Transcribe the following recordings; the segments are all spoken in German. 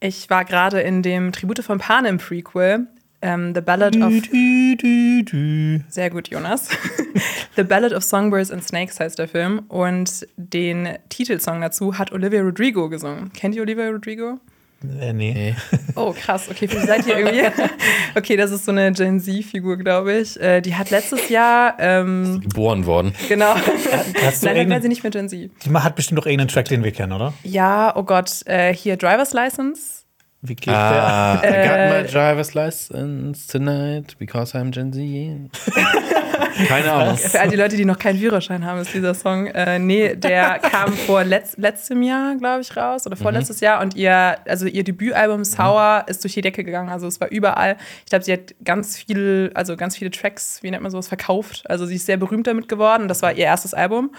Ich war gerade in dem Tribute von Panem Prequel, ähm, The Ballad of. Du, du, du. Sehr gut, Jonas. The Ballad of Songbirds and Snakes heißt der Film. Und den Titelsong dazu hat Olivia Rodrigo gesungen. Kennt ihr Olivia Rodrigo? Äh, nee. Nee. Oh, krass. Okay, vielleicht seid ihr irgendwie. Okay, das ist so eine Gen Z-Figur, glaube ich. Äh, die hat letztes Jahr. Ähm, Geboren worden. genau. Hast du Nein, dann wäre sie nicht mehr Gen Z. Die hat bestimmt doch irgendeinen Track, den wir kennen, oder? Ja, oh Gott. Äh, hier Driver's License. Wie geht Ah, I Äh, got my driver's license tonight because I'm Gen Z. Keine Ahnung. Für all die Leute, die noch keinen Führerschein haben, ist dieser Song. Äh, nee, der kam vor letz letztem Jahr, glaube ich, raus oder vorletztes Jahr. Und ihr, also ihr Debütalbum Sour ist durch die Decke gegangen. Also es war überall. Ich glaube, sie hat ganz viel, also ganz viele Tracks, wie nennt man sowas, verkauft. Also sie ist sehr berühmt damit geworden. Das war ihr erstes Album.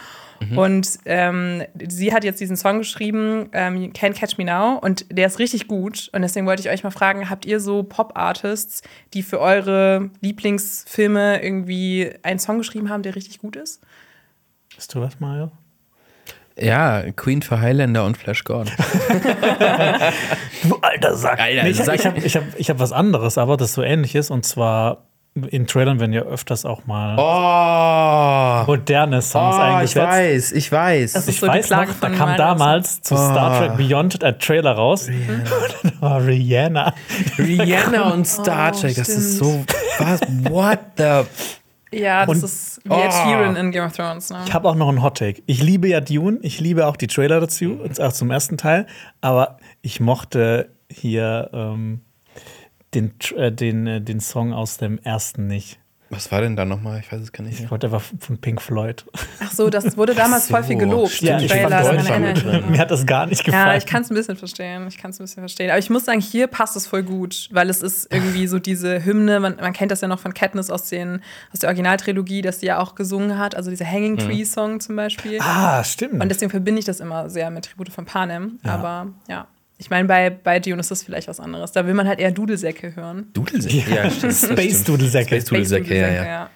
Und ähm, sie hat jetzt diesen Song geschrieben, ähm, Can't Catch Me Now, und der ist richtig gut. Und deswegen wollte ich euch mal fragen: Habt ihr so Pop-Artists, die für eure Lieblingsfilme irgendwie einen Song geschrieben haben, der richtig gut ist? Bist du was, Mario? Ja, Queen für Highlander und Flash Gordon. Du alter Sack. Alter, nee, ich Sack. ich habe ich hab, ich hab was anderes, aber das so ähnlich ist. Und zwar in Trailern werden ja öfters auch mal Oh, moderne Songs oh ich eingesetzt. weiß, ich weiß. Das ist Ich so weiß noch, da kam damals zu Star Oh. Trek Beyond ein Trailer raus. Und da war Rihanna. Rihanna und Star Oh, Trek, das ist so. Was? What the. Ja, das Und- ist wie Ed Oh. Sheeran in Game of Thrones. Ne? Ich habe auch noch einen Hot Take. Ich liebe ja Dune, ich liebe auch die Trailer dazu, und auch zum ersten Teil, aber ich mochte hier ähm, den, äh, den, äh, den Song aus dem ersten nicht. Was war denn da nochmal? Ich weiß es gar nicht Ich mehr. wollte einfach von Pink Floyd. Ach so, das wurde damals so, voll viel gelobt. stimmt, im ich fand Deutschland. Mir hat das gar nicht gefallen. Ja, ich kann es ein bisschen verstehen. Ich kann es ein bisschen verstehen. Aber ich muss sagen, hier passt es voll gut, weil es ist irgendwie so diese Hymne. Man, man kennt das ja noch von Katniss aus, den, aus der Originaltrilogie, dass sie ja auch gesungen hat. Also dieser Hanging Tree Song zum Beispiel. ah, stimmt. Und deswegen verbinde ich das immer sehr mit Tribute von Panem. Aber ja. Ich meine, bei, bei Dune ist das vielleicht was anderes. Da will man halt eher Dudelsäcke hören. Dudelsäcke? Ja, stimmt. das Space stimmt. Dudelsäcke. Space Dudelsäcke, ja, Dudelsäcke, ja.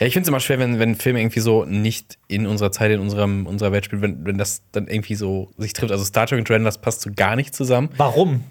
Ja, ich finde es immer schwer, wenn, wenn Filme irgendwie so nicht in unserer Zeit, in unserem, unserer Welt spielen, wenn, wenn das dann irgendwie so sich trifft. Also Star Trek und das passt so gar nicht zusammen. Warum?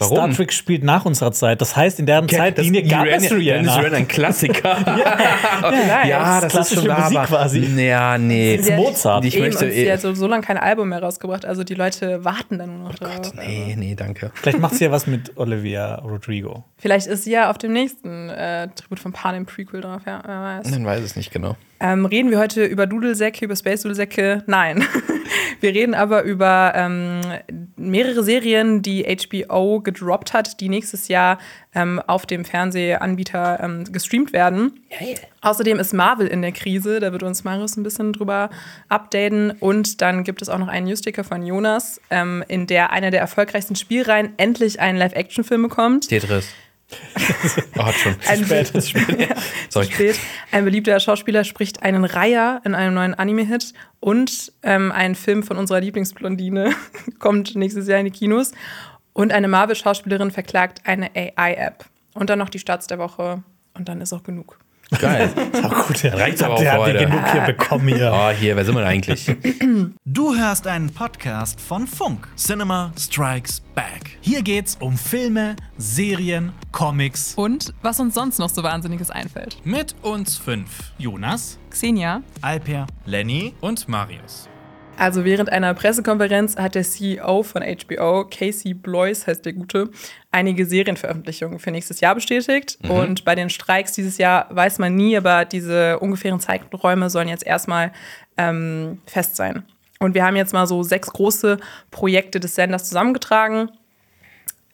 Warum? Star Trek spielt nach unserer Zeit. Das heißt, in deren Zeitlinie gab es Dann ist Rihanna. Rihanna ein Klassiker. Vielleicht. ja, das ist klassische schon da, Musik aber, quasi. Ja, nee. Das ist Mozart. Ich Eben, möchte und sie eh- hat so, so lange kein Album mehr rausgebracht. Also die Leute warten dann nur noch drauf. Nee, nee, danke. Vielleicht macht sie ja was mit Olivia Rodrigo. Vielleicht ist sie ja auf dem nächsten äh, Tribut von Panem Prequel drauf, ja, wer weiß. Dann weiß es nicht genau. Ähm, reden wir heute über Dudelsäcke, über Space Dudelsäcke? Nein. wir reden aber über ähm, mehrere Serien, die HBO gedroppt hat, die nächstes Jahr ähm, auf dem Fernsehanbieter ähm, gestreamt werden. Außerdem ist Marvel in der Krise, da wird uns Marius ein bisschen drüber updaten. Und dann gibt es auch noch einen Newsticker von Jonas, ähm, in der einer der erfolgreichsten Spielreihen endlich ein Live-Action-Film bekommt. Tetris. Oh, schon. Ein spät. Be- Ja, Sorry. spät. Ein beliebter Schauspieler spricht einen Reiher in einem neuen Anime-Hit und ähm, ein Film von unserer Lieblingsblondine kommt nächstes Jahr in die Kinos und eine Marvel-Schauspielerin verklagt eine AI-App. Und dann noch die Starts der Woche und dann ist auch genug. Geil. Ach gut, ja. Reicht's aber auch heute. genug hier bekommen hier. Oh, hier, wer sind wir denn eigentlich? Du hörst einen Podcast von Funk. Cinema Strikes Back. Hier geht's um Filme, Serien, Comics. Und was uns sonst noch so Wahnsinniges einfällt. Mit uns fünf. Jonas, Xenia. Alper, Lenny und Marius. Also während einer Pressekonferenz hat der CEO von HBO, Casey Bloys heißt der Gute, einige Serienveröffentlichungen für nächstes Jahr bestätigt. Und bei den Streiks dieses Jahr weiß man nie, aber diese ungefähren Zeiträume sollen jetzt erstmal ähm, fest sein. Und wir haben jetzt mal so sechs große Projekte des Senders zusammengetragen.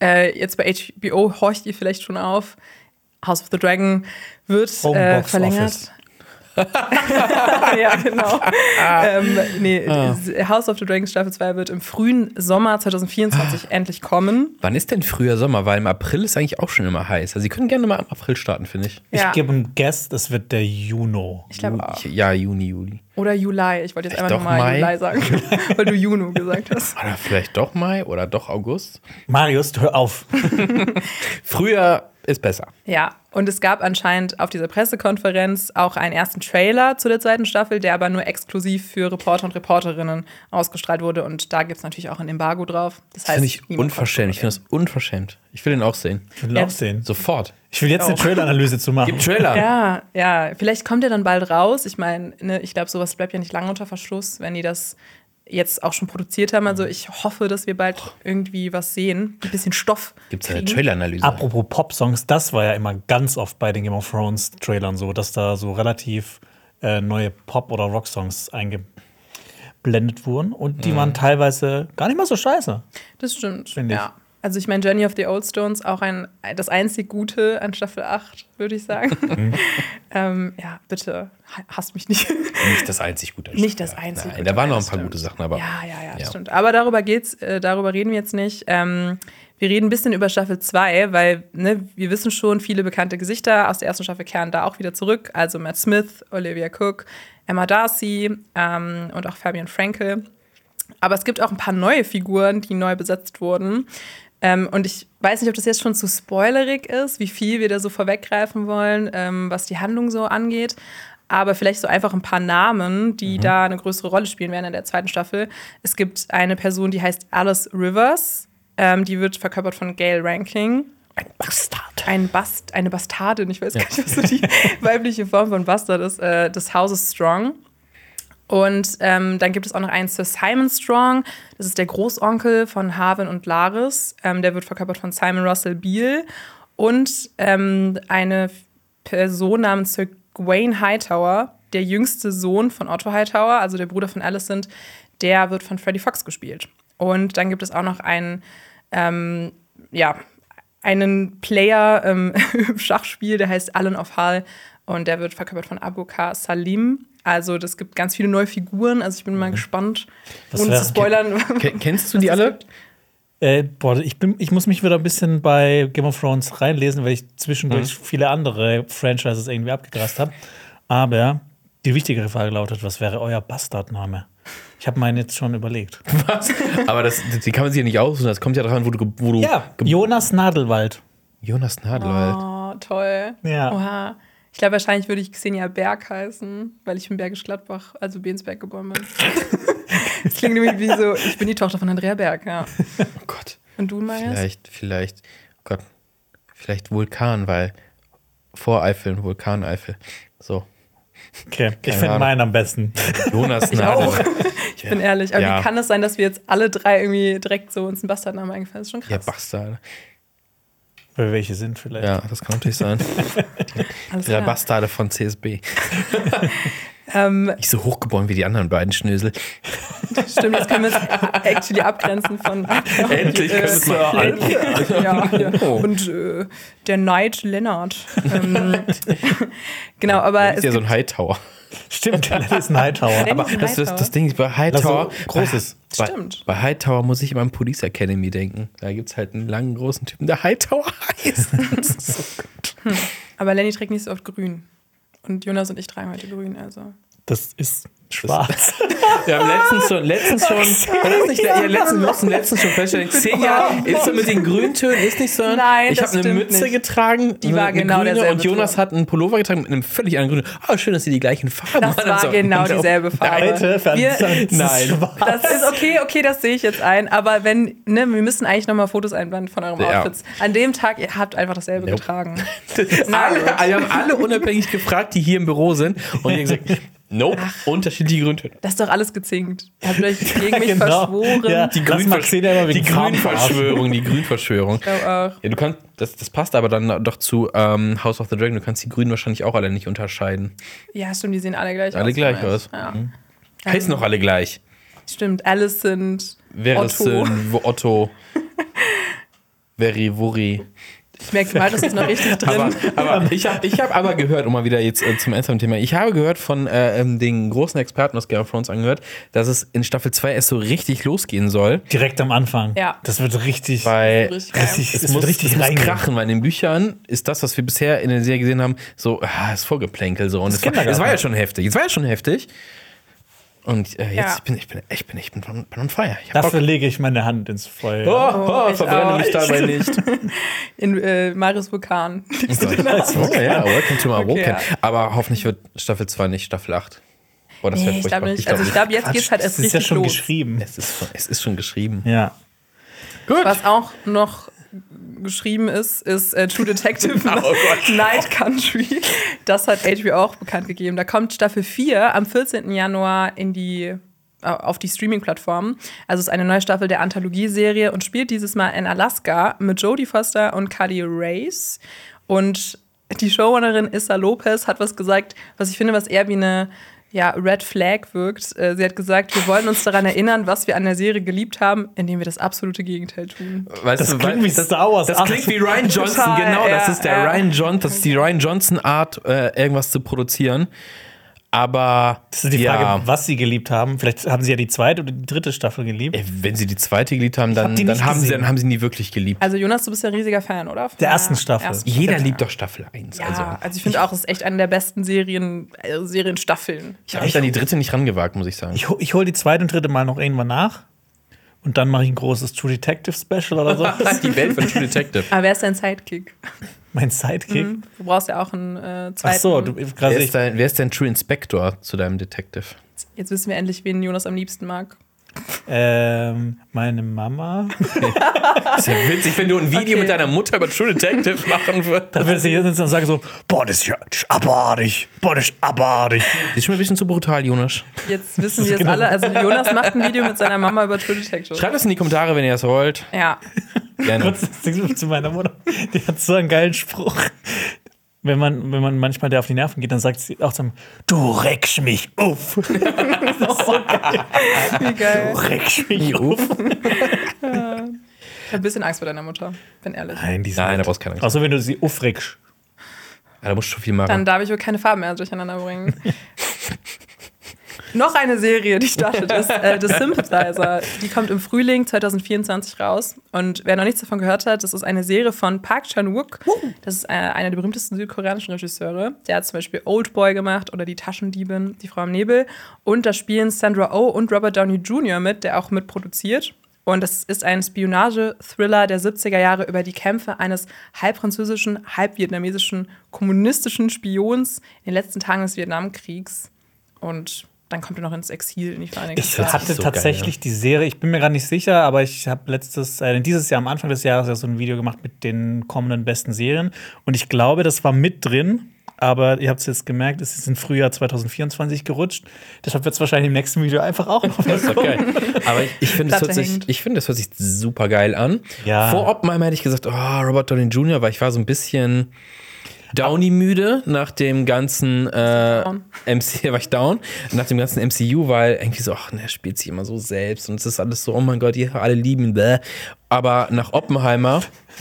Äh, jetzt bei HBO horcht ihr vielleicht schon auf. House of the Dragon wird äh, verlängert. Office. ja, genau. ähm, nee, House of the Dragon Staffel 2 wird im frühen Sommer 2024 endlich kommen. Wann ist denn früher Sommer? Weil im April ist eigentlich auch schon immer heiß. Also, Sie können gerne mal im April starten, finde ich. Ich Ja. gebe einen Guess, das wird der Juno. Ich glaube auch. Ich, ja, Juni, Juli. Oder Juli. Ich wollte jetzt einfach Doch nochmal? Juli sagen, weil du Juno gesagt hast. Oder vielleicht doch Mai oder doch August. Marius, hör auf. Früher ist besser. Ja, und es gab anscheinend auf dieser Pressekonferenz auch einen ersten Trailer zu der zweiten Staffel, der aber nur exklusiv für Reporter und Reporterinnen ausgestrahlt wurde. Und da gibt es natürlich auch ein Embargo drauf. Das Das finde ich unverschämt. Ich finde das unverschämt. Ich will den auch sehen. Ich will Ja. auch sehen. Sofort. Ich will jetzt eine Auch. Trailer-Analyse zu machen. Gib Trailer. Ja, ja. Vielleicht kommt er dann bald raus. Ich meine, ne, ich glaube, sowas bleibt ja nicht lange unter Verschluss, wenn die das jetzt auch schon produziert haben. Also ich hoffe, dass wir bald irgendwie was sehen. Ein bisschen Stoff. Gibt es eine. Trailer-Analyse? Apropos Pop-Songs, das war ja immer ganz oft bei den Game of Thrones-Trailern so, dass da so relativ äh, neue Pop- oder Rock-Songs eingeblendet wurden. Und die waren teilweise gar nicht mal so scheiße. Das stimmt. Finde ich. Ja. Also ich meine, Journey of the Old Stones, auch ein, das einzig Gute an Staffel 8, würde ich sagen. Mhm. ähm, ja, bitte, ha- hasst mich nicht. Nicht das einzig Gute. Nicht das einzig Nein, Gute, da waren noch ein paar stimmt. gute Sachen, aber Ja, ja, ja, das Ja. stimmt. Aber darüber geht's, äh, darüber reden wir jetzt nicht. Ähm, wir reden ein bisschen über Staffel 2, weil ne, wir wissen schon, viele bekannte Gesichter aus der ersten Staffel kehren da auch wieder zurück. Also Matt Smith, Olivia Cook, Emma Darcy ähm, und auch Fabian Frankel. Aber es gibt auch ein paar neue Figuren, die neu besetzt wurden. Ähm, und ich weiß nicht, ob das jetzt schon zu spoilerig ist, wie viel wir da so vorweggreifen wollen, ähm, was die Handlung so angeht. Aber vielleicht so einfach ein paar Namen, die da eine größere Rolle spielen werden in der zweiten Staffel. Es gibt eine Person, die heißt Alice Rivers. Ähm, die wird verkörpert von Gail Ranking. ein Bastard. Ein Bast, eine Bastardin, ich weiß gar nicht, was so die weibliche Form von Bastard ist, äh, des Hauses Strong. Und ähm, dann gibt es auch noch einen Sir Simon Strong, das ist der Großonkel von Harvin und Laris. Ähm, der wird verkörpert von Simon Russell Beale. Und ähm, eine Person namens Sir Gawain Hightower, der jüngste Sohn von Otto Hightower, also der Bruder von Alicent, der wird von Freddie Fox gespielt. Und dann gibt es auch noch einen, ähm, ja, einen Player ähm, im Schachspiel, der heißt Alan of Hull und der wird verkörpert von Abukar Salim. Also das gibt ganz viele neue Figuren. Also ich bin mal gespannt, Was ohne zu spoilern. Ken- Kennst du die alle? Äh, boah, ich, bin, ich muss mich wieder ein bisschen bei Game of Thrones reinlesen, weil ich zwischendurch viele andere Franchises irgendwie abgegrast habe. Aber die wichtigere Frage lautet: Was wäre euer Bastardname? Ich habe meinen jetzt schon überlegt. Was? Aber das, die kann man sich ja nicht aussuchen. Das kommt ja daran, wo du, wo du ge- Jonas Nadelwald. Jonas Nadelwald. Oh, toll. Ja. Oha. Ich glaube, wahrscheinlich würde ich Xenia Berg heißen, weil ich in Bergisch Gladbach, also Bensberg geboren bin. das klingt nämlich wie so, ich bin die Tochter von Andrea Berg, ja. Oh Gott. Und du, Marius? Vielleicht, vielleicht, oh Gott, vielleicht Vulkan, weil Voreifel und Vulkaneifel. So. Okay, ich Keine finde Ahnung. meinen am besten. Jonas Ich auch. Ich bin ehrlich. Aber Ja. wie kann es sein, dass wir jetzt alle drei irgendwie direkt so uns ein Bastardname eingefallen ist? schon Ja, krass. Bastard. Weil welche sind vielleicht? Ja, das kann natürlich sein. Klar. Bastarde von CSB. Ähm, Nicht so hochgeboren wie die anderen beiden Schnösel. stimmt, jetzt können wir uns actually abgrenzen von. Endlich äh, können wir es mal. ja, ja. Oh. Und äh, der Knight Lennart. Ähm, genau, aber Das es ist ja so ein Hightower. Stimmt, das ist ein Hightower. Aber- Aber das, das, das Ding ist bei Hightower. so großes. Bei, Stimmt. bei Hightower muss ich immer an Police Academy denken. Da gibt es halt einen langen, großen Typen, der Hightower heißt. Das ist so gut. aber Lenny trägt nicht so oft grün. Und Jonas und ich tragen heute grün, also. Das ist schwarz. Wir haben letztens schon, letztens schon, das nicht, ja, letztens, wir mussten letztens schon feststellen, zehn Jahre ist so mit den Grüntönen, ist nicht so. Nein, ich das habe eine Mütze nicht. getragen, Die war genau grüne, derselbe und Jonas Ton. hat einen Pullover getragen mit einem völlig anderen Grün. Ah, schön, dass sie die gleichen Farben Das haben. war So. genau dieselbe Farbe. Leute, Wir- das Nein. Das ist okay, okay, das sehe ich jetzt ein. Aber wenn, ne, wir müssen eigentlich nochmal Fotos einblenden von euren Ja. Outfits. An dem Tag, ihr habt einfach dasselbe Nope. getragen. alle, wir haben alle unabhängig gefragt, die hier im Büro sind. Und haben gesagt, nope, unterschiedliche Grüntöne. Das ist doch alles gezinkt. Ihr habt euch gegen mich Genau. verschworen. Ja. Die, wegen die Grünverschwörung, die Grünverschwörung. Ich glaub auch. Ja, du kannst, das, das passt aber dann doch zu ähm, House of the Dragon. Du kannst die Grünen wahrscheinlich auch alle nicht unterscheiden. Ja, stimmt, die sehen alle gleich aus. Alle gleich aus. Ja. Mhm. Heißen noch alle gleich. Stimmt, Alicent, es Otto. Otto. Veri, Wuri. Ich merke, Marius ist noch richtig drin. Aber, aber ich habe ich hab aber gehört, um mal wieder jetzt äh, zum ernsthaft Thema, ich habe gehört von äh, ähm, den großen Experten aus Game of Thrones angehört, dass es in Staffel 2 erst so richtig losgehen soll. Direkt am Anfang. Ja. Das wird richtig. Weil Richtig es, es muss, wird richtig es muss krachen, weil in den Büchern ist das, was wir bisher in der Serie gesehen haben, so, ah, ist Vorgeplänkel so. Und es war, es war ja schon heftig. Es war ja schon heftig. Und äh, jetzt Ja. ich bin ich bin ich bin ich bin on, bin on fire. Ich Dafür Bock. lege ich meine Hand ins Feuer. Oh, oh, ich verbrenne auch. mich dabei nicht. In äh, Marius Vulkan. Oh, ja, welcome to my Okay, Woken. ja. Aber hoffentlich wird Staffel 2 nicht Staffel 8. Boah, das Nee, ich furchtbar. glaube nicht. Also ich glaube, jetzt geht's halt erst das ist ja richtig schon los. geschrieben. es, ist, schon- es ist schon geschrieben. Ja. Gut. Was auch noch geschrieben ist, ist äh, True Detective Oh. Night Country. Das hat HBO auch bekannt gegeben. Da kommt Staffel 4 am 14. Januar in die auf die Streaming-Plattformen. Also es ist eine neue Staffel der Anthologieserie und spielt dieses Mal in Alaska mit Jodie Foster und Carly Race. Und die Showrunnerin Issa Lopez hat was gesagt, was ich finde, was eher wie eine ja, Red Flag wirkt. Äh, Sie hat gesagt, wir wollen uns daran erinnern, was wir an der Serie geliebt haben, indem wir das absolute Gegenteil tun. Weißt Das du, klingt wie Star Wars. Das klingt wie Ryan Johnson, Total, genau. Das ja, ist der ja. Ryan Johnson, das ist die Ryan Johnson Art, äh, irgendwas zu produzieren. Aber Das ist die ja, Frage, was sie geliebt haben. Vielleicht haben sie ja die zweite oder die dritte Staffel geliebt. ey, wenn sie die zweite geliebt haben, dann, hab dann, haben sie, dann haben sie nie wirklich geliebt. Also Jonas, du bist ja ein riesiger Fan, oder? Von Der ersten Staffel. Jeder liebt doch Staffel 1. Ja, also. also, ich finde auch, es ist echt eine der besten Serien, äh, Serienstaffeln. Ich habe mich an die dritte nicht rangewagt, muss ich sagen. Ich, hol- ich hole die zweite und dritte Mal noch irgendwann nach. Und dann mache ich ein großes True Detective Special oder so. die Welt von True Detective. Aber wer ist dein Sidekick? Mein Sidekick. Du brauchst ja auch einen äh, Ach zweiten. so, du, Wer ist, ich, dein, wer ist dein True Inspector zu deinem Detective? Jetzt wissen wir endlich, wen Jonas am liebsten mag. ähm, meine Mama. Ist ja witzig, wenn du ein Video Okay. mit deiner Mutter über True Detective machen würdest. Da würde ich jetzt sitzen und sagen so, boah, das ist ja das ist abartig. Boah, das ist abartig. Das ist schon ein bisschen zu brutal, Jonas. Jetzt wissen wir es genau- alle. Also Jonas macht ein Video mit seiner Mama über True Detective. Schreibt es in die Kommentare, wenn ihr das wollt. Ja. Gerne. Kurz das zu meiner Mutter. Die hat so einen geilen Spruch. Wenn man, wenn man manchmal der auf die Nerven geht, dann sagt sie auch zum Du regst mich auf. Wie geil. Du regst mich auf. Ich habe ein bisschen Angst vor deiner Mutter, bin ehrlich. Nein, die Nein, da brauchst du keine Angst. Außer wenn du sie aufregst. Ja, da musst du schon viel machen. Dann darf ich wohl keine Farben mehr durcheinander bringen. Noch eine Serie, die startet, ist äh, The Sympathizer. Die kommt im Frühling 2024 raus. Und wer noch nichts davon gehört hat, das ist eine Serie von Park Chan-wook. Das ist äh, einer der berühmtesten südkoreanischen Regisseure. Der hat zum Beispiel Old Boy gemacht oder Die Taschendiebin, Die Frau im Nebel. Und da spielen Sandra Oh und Robert Downey Jr. mit, der auch mitproduziert. Und das ist ein Spionage-Thriller der 70er Jahre über die Kämpfe eines halb französischen, halb vietnamesischen kommunistischen Spions in den letzten Tagen des Vietnamkriegs. Und dann kommt er noch ins Exil in die Vereinigten Ich Staaten. hatte so geil, tatsächlich die Serie, ich bin mir gar nicht sicher, aber ich habe letztes, äh, dieses Jahr am Anfang des Jahres ja so ein Video gemacht mit den kommenden besten Serien. Und ich glaube, das war mit drin. Aber ihr habt es jetzt gemerkt, es ist im Frühjahr 2024 gerutscht. Deshalb wird es wahrscheinlich im nächsten Video einfach auch noch Das ist doch geil. Aber ich, ich finde, das, Platte hört sich- hängt. ich finde, das hört sich super geil an. Ja. Vor Oppenheimer hätte ich gesagt, oh, Robert Downey Jr., weil ich war so ein bisschen Downey-müde nach dem ganzen äh. MC, war ich down, nach dem ganzen MCU, weil irgendwie so, ach, ne, er spielt sich immer so selbst und es ist alles so, oh mein Gott, ihr alle lieben ihn, bäh. Aber nach Oppenheimer,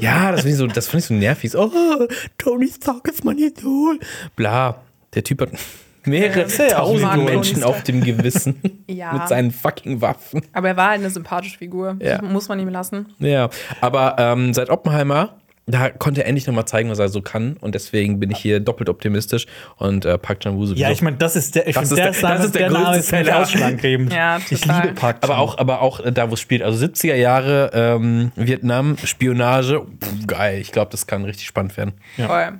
ja, das finde ich, so, das find ich so nervig. So, oh, Tony Stark ist mein Idol. Bla, der Typ hat mehrere ja tausend Menschen auf dem Gewissen Ja. mit seinen fucking Waffen. Aber er war halt eine sympathische Figur. Ja. Muss man ihm lassen. Ja, aber ähm, seit Oppenheimer, da konnte er endlich nochmal zeigen, was er so kann. Und deswegen bin ich hier doppelt optimistisch und äh, Park Chan-woo sowieso. Ja, ich meine, das ist der, ich Das ist der, der- Name, das ist der der Name größte Seller. Ja, ich total. liebe Park aber Chan. auch, aber auch äh, da, wo es spielt. Also 70er Jahre, ähm, Vietnam, Spionage, pff, geil. Ich glaube, das kann richtig spannend werden. Ja. Voll.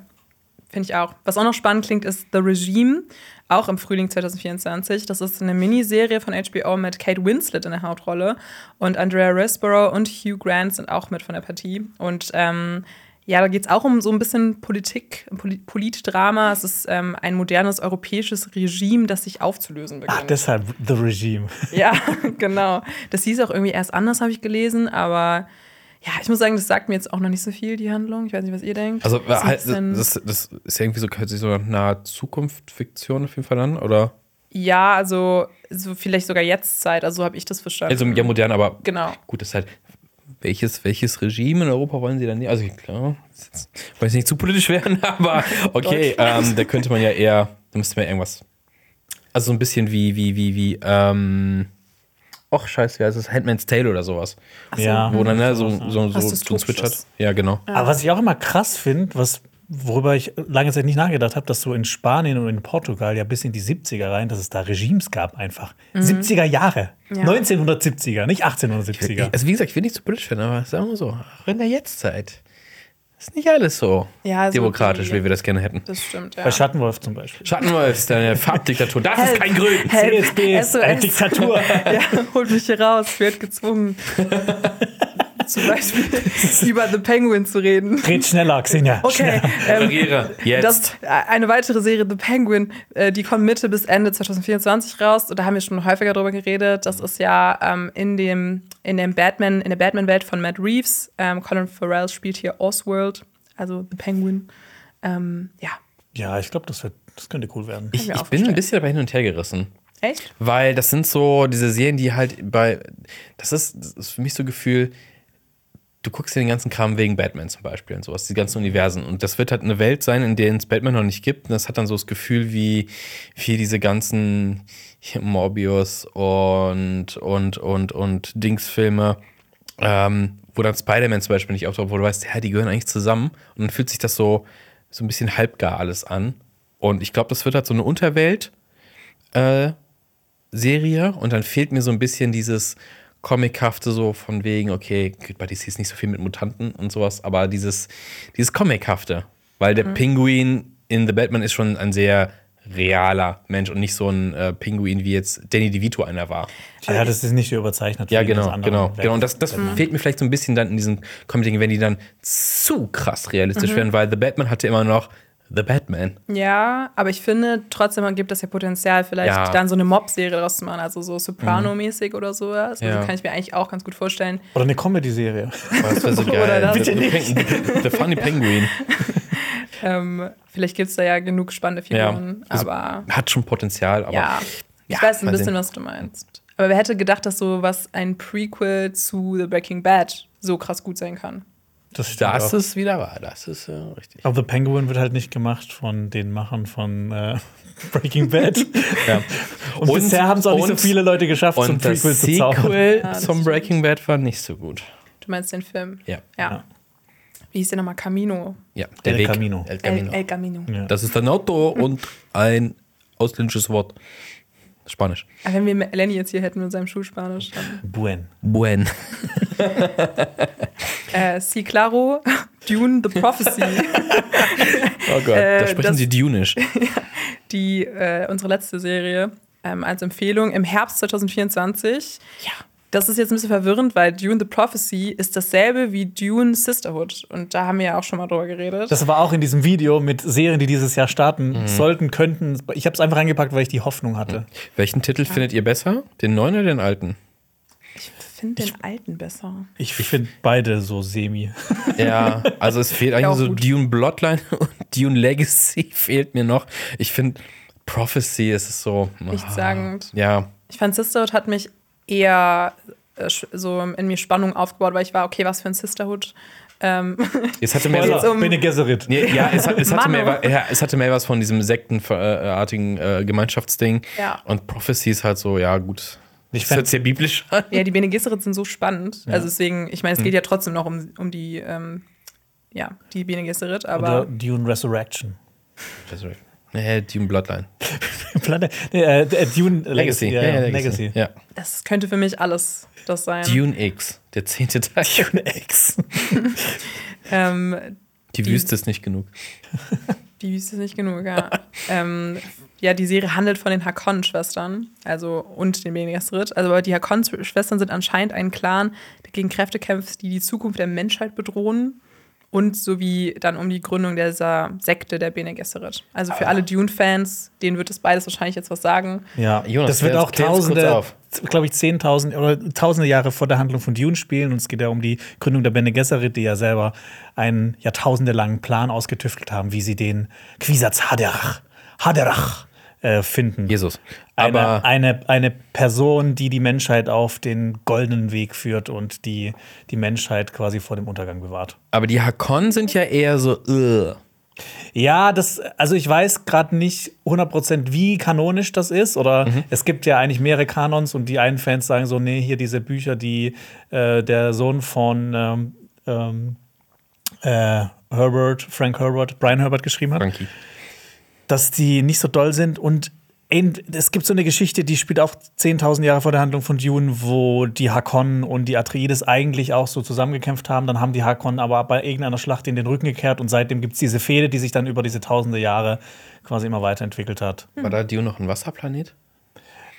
Finde ich auch. Was auch noch spannend klingt, ist The Regime, auch im Frühling 2024. Das ist eine Miniserie von HBO mit Kate Winslet in der Hauptrolle. Und Andrea Riseborough und Hugh Grant sind auch mit von der Partie. Und ähm, ja, da geht es auch um so ein bisschen Politik, Poli Politdrama. Es ist ähm, ein modernes europäisches Regime, das sich aufzulösen beginnt. Ach, deshalb The Regime. Ja, genau. Das hieß auch irgendwie erst anders, habe ich gelesen, aber ja, ich muss sagen, das sagt mir jetzt auch noch nicht so viel, die Handlung. Ich weiß nicht, was ihr denkt. Also, Das ist ein halt, das, das ist irgendwie so, hört sich so nach naher Zukunft-Fiktion auf jeden Fall an, oder? ja, also so vielleicht sogar jetzt Zeit, also so habe ich das verstanden. Also, ja, modern, aber Genau. gut, das ist halt. Welches, welches Regime in Europa wollen sie dann nicht? Also, klar, das wollen jetzt nicht zu politisch werden, aber okay, ähm, da könnte man ja eher, da müsste man irgendwas. Also, so ein bisschen wie, wie, wie, wie, ähm. Och, scheiße, ja, es ist Handmaid's Tale oder sowas. Ja. Wo dann ne, so, so, so, Was so ein Switch hat. Ja, genau. Aber was ich auch immer krass finde, was worüber ich lange Zeit nicht nachgedacht habe, dass so in Spanien und in Portugal ja bis in die 70er rein, dass es da Regimes gab einfach. 70er Jahre. Ja. 1970er, nicht 1870er. Also wie gesagt, ich will nicht so politisch werden, aber sagen wir so, auch in der Jetztzeit ist nicht alles so Ja, so demokratisch, die- wie wir das gerne hätten. Das stimmt, ja. Bei Schattenwolf zum Beispiel. Schattenwolf ist eine Farbdiktatur. Das ist kein Grün. CSD ist eine Diktatur. ja, holt mich hier raus, ich werde gezwungen. Zum Beispiel über The Penguin zu reden. Red schneller, Xenia. Okay, ähm, Moderiere. Jetzt. das, äh, eine weitere Serie, The Penguin, äh, die kommt Mitte bis Ende 2024 raus. Und da haben wir schon häufiger drüber geredet. Das ist ja ähm, in dem, in dem Batman, in der Batman-Welt von Matt Reeves. Ähm, Colin Farrell spielt hier Oswald, also The Penguin. Ähm, ja, Ja, ich glaube, das, wird- das könnte cool werden. ich, ich bin ein bisschen dabei hin und her gerissen. echt? Weil das sind so diese Serien, die halt bei. Das ist, das ist für mich so ein Gefühl, du guckst dir den ganzen Kram wegen Batman zum Beispiel und sowas, die ganzen Universen. Und das wird halt eine Welt sein, in der es Batman noch nicht gibt. Und das hat dann so das Gefühl wie, wie diese ganzen Morbius und, und, und, und Dingsfilme, ähm, wo dann Spider-Man zum Beispiel nicht auftaucht, wo du weißt, ja, die gehören eigentlich zusammen. Und dann fühlt sich das so, so ein bisschen halbgar alles an. Und ich glaube, das wird halt so eine Unterwelt. Äh, Serie und dann fehlt mir so ein bisschen dieses Comichafte so von wegen, okay, gut, bei DC ist nicht so viel mit Mutanten und sowas, aber dieses, dieses Comichafte, weil der Pinguin in The Batman ist schon ein sehr realer Mensch und nicht so ein äh, Pinguin, wie jetzt Danny DeVito einer war. Ja, das ist nicht so überzeichnet. Ja, genau, genau, genau. Und das, das fehlt mir vielleicht so ein bisschen dann in diesen Comic-Dingen, wenn die dann zu krass realistisch werden, weil The Batman hatte immer noch The Batman. Ja, aber ich finde, trotzdem gibt es ja Potenzial, vielleicht Ja. dann so eine Mob-Serie draus zu machen, also so Soprano-mäßig oder sowas. Also Ja. kann ich mir eigentlich auch ganz gut vorstellen. Oder eine Comedy-Serie. Das wäre so Oder geil. das. The, Bitte the, Peng- the Funny Penguin. Ähm, vielleicht gibt es da ja genug spannende Ja. Figuren, Also, aber Hat schon Potenzial, aber ja, ich ja, weiß ein bisschen, sehen. was du meinst. Aber wer hätte gedacht, dass so was ein Prequel zu The Breaking Bad so krass gut sein kann? Das Das ist wieder wahr, das ist äh, richtig. Aber The Penguin wird halt nicht gemacht von den Machern von äh, Breaking Bad. Ja. Und, bisher haben es auch nicht so und- viele Leute geschafft, zum Und das Prequel zu zaubern. Sequel Ja, das zum. Breaking Bad war nicht so gut. Du meinst den Film? Ja. Ja. Ja. Wie hieß der nochmal? Camino. Ja, der El Weg. Camino. El El, Camino. El Camino. Ja. Das ist ein Auto und ein ausländisches Wort. Spanisch. Aber wenn wir Lenny jetzt hier hätten mit seinem Schulspanisch, dann. Buen. Buen. Äh, sí, claro, Dune, The Prophecy. Oh Gott, Äh, da sprechen das- sie Dunisch. die äh, unsere letzte Serie ähm, als Empfehlung im Herbst 2024. Ja. Das ist jetzt ein bisschen verwirrend, weil Dune the Prophecy ist dasselbe wie Dune Sisterhood. Und da haben wir ja auch schon mal drüber geredet. Das war auch in diesem Video mit Serien, die dieses Jahr starten sollten, könnten. Ich habe es einfach reingepackt, weil ich die Hoffnung hatte. Welchen Titel findet ihr besser? Den neuen oder den alten? ich finde den alten besser. Ich finde beide so semi. Ja, also es fehlt Ja, eigentlich auch so gut. Dune Bloodline und Dune Legacy fehlt mir noch. Ich finde Prophecy ist es so. ah, Nichtssagend. Ja, Ich fand Sisterhood hat mich eher äh, so in mir Spannung aufgebaut, weil ich war, okay, was für ein Sisterhood. Ähm, es hatte mehr so, um- Bene Gesserit. Nee, ja, es, es, hatte mehr, ja, es hatte mehr was von diesem sektenartigen äh, Gemeinschaftsding. Ja. Und Prophecy ist halt so, ja, gut. Ich Das hört ja biblisch an. ja, die Bene Gesserit sind so spannend. Also deswegen, ich meine, es geht ja trotzdem noch um, um die, ähm, ja, die Bene Gesserit, Oder aber Dune Resurrection. Nee, Dune Bloodline. Platte- nee, äh, äh, Dune Legacy. Ja, ja, Legacy. Legacy. Ja. das könnte für mich alles das sein. Dune X, der zehnte Teil. Dune X. Ähm, Die, Die- Wüste ist nicht genug. die Wüste ist nicht genug, ja. ähm, ja, die Serie handelt von den Hakon-Schwestern, also und den Bene Gesserit. Also aber die Hakon-Schwestern sind anscheinend ein Clan, der gegen Kräfte kämpft, die die Zukunft der Menschheit bedrohen. Und sowie dann um die Gründung dieser Sekte der Bene Gesserit. Also für alle Dune-Fans, denen wird es beides wahrscheinlich jetzt was sagen. Ja, Jonas, das wird auch tausende, glaube ich, zehntausend oder tausende Jahre vor der Handlung von Dune spielen. Und es geht ja um die Gründung der Bene Gesserit, die ja selber einen jahrtausendelangen Plan ausgetüftelt haben, wie sie den Quisatz Haderach, Haderach äh, finden. Jesus. Eine, Aber eine, eine Person, die die Menschheit auf den goldenen Weg führt und die die Menschheit quasi vor dem Untergang bewahrt. Aber die Hakon sind ja eher so, uh. Ja, das, also ich weiß gerade nicht 100% wie kanonisch das ist. Oder es gibt ja eigentlich mehrere Kanons und die einen Fans sagen so, nee, hier diese Bücher, die äh, der Sohn von ähm, ähm, äh, Herbert, Frank Herbert, Brian Herbert geschrieben hat, Frankie. Dass die nicht so doll sind und es gibt so eine Geschichte, die spielt auch 10.000 Jahre vor der Handlung von Dune, wo die Hakonnen und die Atreides eigentlich auch so zusammengekämpft haben. Dann haben die Hakonnen aber bei irgendeiner Schlacht in den Rücken gekehrt und seitdem gibt es diese Fehde, die sich dann über diese tausende Jahre quasi immer weiterentwickelt hat. War da Dune noch ein Wasserplanet?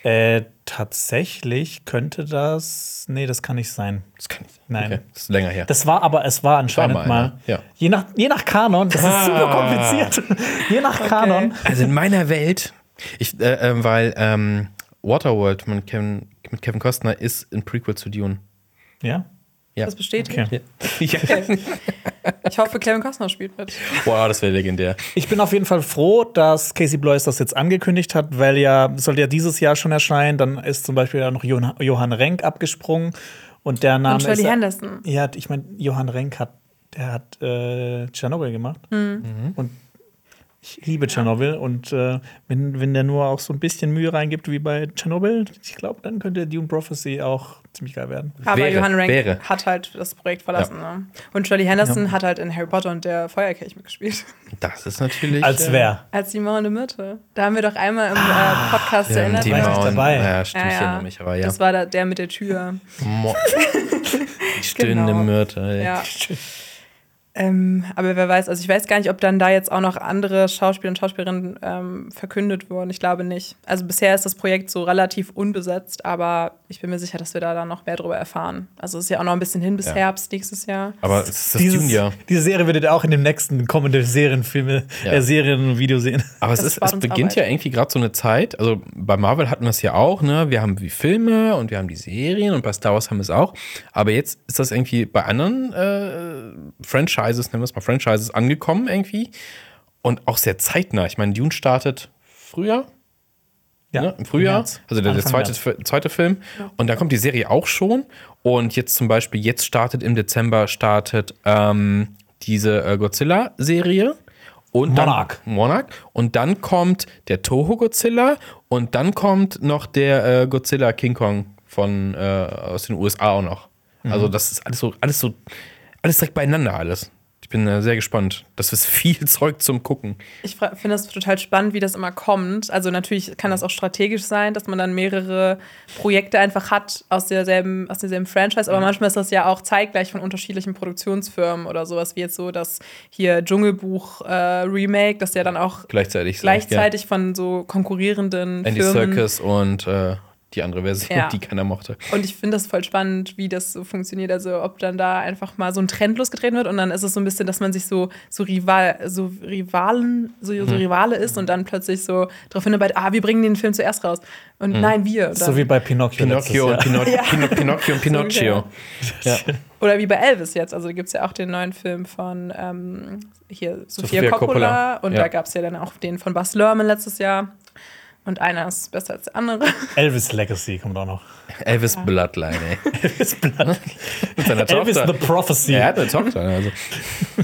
Äh, tatsächlich könnte das. Nee, das kann nicht sein. Das kann nicht. Nein. Okay, das ist länger her. Das war aber, es war anscheinend War mal. mal, ja. Ja. Je, nach, je nach Kanon, das ist super kompliziert. je nach Kanon. Also in meiner Welt, ich, äh, äh, weil ähm, Waterworld mit Kevin, mit Kevin Costner ist ein Prequel zu Dune. Ja. Ja. Das bestätigt. Okay. ja. Ich hoffe, Kevin Costner spielt mit. Wow, das wäre legendär. Ich bin auf jeden Fall froh, dass Casey Blois das jetzt angekündigt hat, weil ja, sollte ja dieses Jahr schon erscheinen. Dann ist zum Beispiel ja noch Johann, Johann Renk abgesprungen. Und der Name Und Shirley ist. Henderson. Ja, ich meine, Johann Renk hat, der hat äh, Tschernobyl gemacht. Mhm. Und ich liebe Tschernobyl. Und äh, wenn, wenn der nur auch so ein bisschen Mühe reingibt wie bei Tschernobyl, ich glaube, dann könnte Dune Prophecy auch ziemlich geil werden. Aber Wäre, Johann Rank wäre. hat halt das Projekt verlassen. Ne? Und Shirley Henderson hat halt in Harry Potter und der Feuerkelch mitgespielt. Das ist natürlich. Als äh, wer? Als die Mauer in der Mitte. Da haben wir doch einmal im äh, Podcast Ja, erinnert. die Mauern. dabei. Ja, stimmt, ich erinnere mich, aber ja. Das war da, der mit der Tür. Mo die stöhnende Genau. Myrte. Ja. Ähm, aber wer weiß, also ich weiß gar nicht, ob dann da jetzt auch noch andere Schauspieler und Schauspielerinnen ähm, verkündet wurden. Ich glaube nicht. Also bisher ist das Projekt so relativ unbesetzt, aber ich bin mir sicher, dass wir da dann noch mehr drüber erfahren. Also es ist ja auch noch ein bisschen hin bis Ja. Herbst nächstes Jahr. Aber es ist das Dieses, Junior. diese Serie werdet ihr auch in dem nächsten kommenden Serienfilme, Ja. äh, Serien und Video sehen. Aber es, ist, es beginnt Arbeit. ja irgendwie gerade so eine Zeit. Also bei Marvel hatten wir es ja auch, ne? Wir haben die Filme und wir haben die Serien und bei Star Wars haben wir es auch. Aber jetzt ist das irgendwie bei anderen äh, Franchises, nennen wir es mal Franchises, angekommen irgendwie. Und auch sehr zeitnah. Ich meine, Dune startet früher. Ne, im Frühjahr, März. also der, der zweite, zweite Film. Und dann kommt die Serie auch schon. Und jetzt zum Beispiel, jetzt startet im Dezember startet ähm, diese äh, Godzilla-Serie. Und dann, Monarch. Monarch. Und dann kommt der Toho Godzilla und dann kommt noch der äh, Godzilla King Kong von äh, aus den USA auch noch. Also das ist alles so, alles so, alles direkt beieinander alles. Ich bin äh, sehr gespannt. Das ist viel Zeug zum Gucken. Ich finde das total spannend, wie das immer kommt. Also natürlich kann das auch strategisch sein, dass man dann mehrere Projekte einfach hat aus derselben, aus derselben Franchise, aber manchmal ist das ja auch zeitgleich von unterschiedlichen Produktionsfirmen oder sowas wie jetzt so das hier Dschungelbuch äh, Remake, das ja dann auch Gleichzeitig. gleichzeitig von so konkurrierenden Ja. Andy Firmen. Serkis und äh, die andere Version, Ja. die keiner mochte. Und ich finde das voll spannend, wie das so funktioniert. Also, ob dann da einfach mal so ein Trend losgetreten wird und dann ist es so ein bisschen, dass man sich so, so, Rival, so Rivalen, so, Mhm. so Rivale ist und dann plötzlich so darauf hinarbeitet, ah, wir bringen den Film zuerst raus. Und nein, wir. Und So dann- wie bei Pinocchio. Pinocchio und, letztes Jahr. Pino Pino Pinocchio und Pinocchio. Ja. Oder wie bei Elvis jetzt. Also, da gibt es ja auch den neuen Film von ähm, hier Sophia, Sophia Coppola. Coppola. Und Ja. da gab es ja dann auch den von Bas Lerman letztes Jahr. Und einer ist besser als der andere. Elvis Legacy kommt auch noch. Elvis Bloodline, ey. Elvis, Blood. Mit seiner Elvis Tochter. the Prophecy. er hat eine Tochter. Also.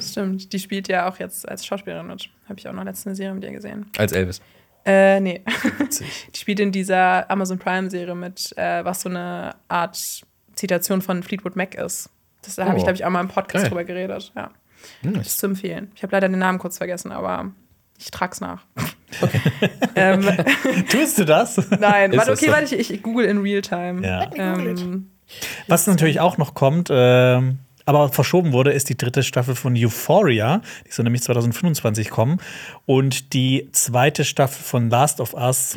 Stimmt. Die spielt ja auch jetzt als Schauspielerin mit. Habe ich auch noch letztens eine Serie mit ihr gesehen. Als Elvis. Äh, nee. Witzig. Die spielt in dieser Amazon Prime-Serie mit, äh, was so eine Art Zitation von Fleetwood Mac ist. Das, da habe ich, Oh. glaube ich, auch mal im Podcast Geil. drüber geredet. Ja. Hm, Ist zu empfehlen. Ich habe leider den Namen kurz vergessen, aber ich trag's nach. ähm, Tust du das? nein, warte, okay, so? warte, ich, ich google in real time. Ja. Ähm, Was natürlich auch noch kommt, ähm, aber verschoben wurde, ist die dritte Staffel von Euphoria. Die soll nämlich 2025 kommen. Und die zweite Staffel von Last of Us,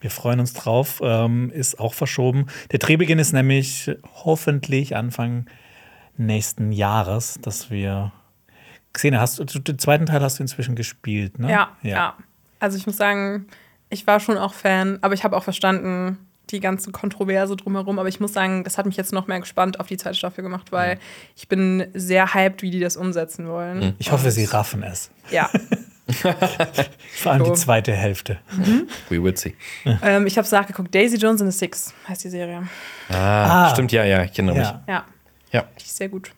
wir freuen uns drauf, ähm, ist auch verschoben. Der Drehbeginn ist nämlich hoffentlich Anfang nächsten Jahres, dass wir. Xena, hast du den zweiten Teil hast du inzwischen gespielt, ne? ja, ja, Also ich muss sagen, ich war schon auch Fan, aber ich habe auch verstanden, die ganze Kontroverse drumherum. Aber ich muss sagen, das hat mich jetzt noch mehr gespannt auf die zweite Staffel gemacht, weil ich bin sehr hyped, wie die das umsetzen wollen. Ich hoffe, sie raffen es. Ja. Vor allem So. die zweite Hälfte. We would see. ähm, ich habe es nachgeguckt. Daisy Jones and the Six heißt die Serie. Ah, Ah. stimmt, ja, ja, ich erinnere mich. Ja. Ja, Ja, die ist sehr gut.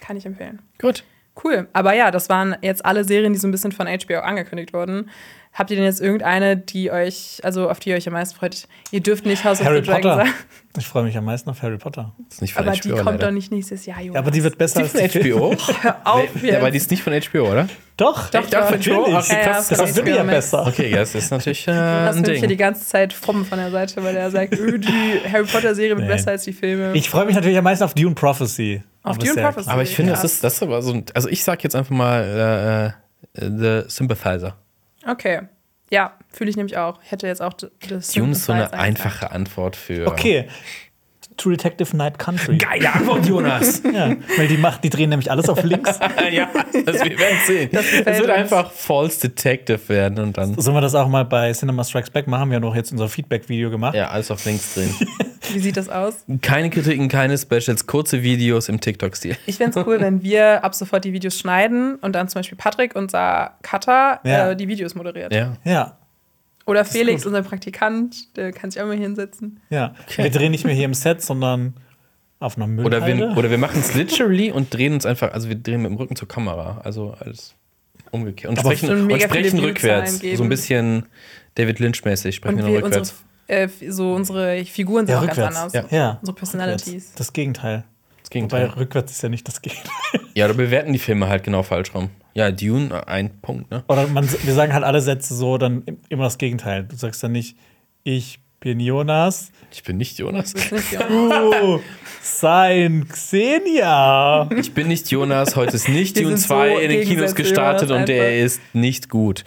Kann ich empfehlen. gut. Cool. Aber ja, das waren jetzt alle Serien, die so ein bisschen von HBO angekündigt wurden. Habt ihr denn jetzt irgendeine, die euch, also auf die ihr euch am meisten freut? Ihr dürft nicht House Harry of the Dragon Potter. sagen. Ich freue mich am meisten auf Harry Potter. Das ist nicht von Aber HBO, die kommt leider. doch nicht nächstes Jahr, Jonas. Ja, aber die wird besser Ist die als von die. HBO? Hör auf Nee, jetzt. aber die ist nicht von HBO, oder? Doch, Doch, doch. natürlich. Ach, Ja, ja, das von wird ja HBO besser. Okay, ja, das ist natürlich äh, Lass ein mich hier die Ding. ganze Zeit fommen von der Seite, weil er sagt, öh, die Harry Potter-Serie wird Nee. besser als die Filme. Ich freue mich natürlich am meisten auf Dune Prophecy. Auf Aber Dune ja- Prophecy. Aber ich finde, das Krass. ist, das ist aber so ein, also ich sag jetzt einfach mal äh, äh, The Sympathizer. Okay. Ja, fühle ich nämlich auch. Ich hätte jetzt auch das Dune ist so eine einfache Antwort für. Okay. True Detective Night Country. Geile Antwort, Jonas. Ja, weil die, macht, die drehen nämlich alles auf links. ja, das, wir werden sehen. Das Es wird uns. einfach False Detective werden und dann. Sollen wir das auch mal bei Cinema Strikes Back machen? Wir haben doch jetzt unser Feedback-Video gemacht. Ja, alles auf links drehen. Wie sieht das aus? Keine Kritiken, keine Specials, kurze Videos im TikTok-Stil. Ich fände es cool, wenn wir ab sofort die Videos schneiden und dann zum Beispiel Patrick, unser Cutter, Ja. äh, die Videos moderiert. Ja. Ja, Oder Felix, unser Praktikant, der kann sich auch mal hinsetzen. ja. Wir drehen nicht mehr hier im Set, sondern auf einer Müllhalde. Oder wir, oder wir machen es literally und drehen uns einfach, also wir drehen mit dem Rücken zur Kamera. Also alles umgekehrt. Und Aber sprechen, und sprechen rückwärts. So ein bisschen David Lynch-mäßig sprechen Und wir wir, nur unsere, rückwärts. äh, so unsere Figuren sind ja, auch rückwärts. ganz anders. Ja. Ja. Unsere Personalities. Rückwärts. Das Gegenteil. Das Wobei Gegenteil. rückwärts ist ja nicht das Gegenteil. Ja, da bewerten die Filme halt genau falsch rum. Ja, Dune, ein Punkt, ne? Oder man, wir sagen halt alle Sätze so, dann im- immer das Gegenteil. Du sagst dann nicht, ich bin Jonas, Ich bin nicht Jonas. Du sein Xenia. Ich bin nicht Jonas, heute ist nicht Wir Dune sind so 2 in den Kinos gestartet und er einfach. ist nicht gut.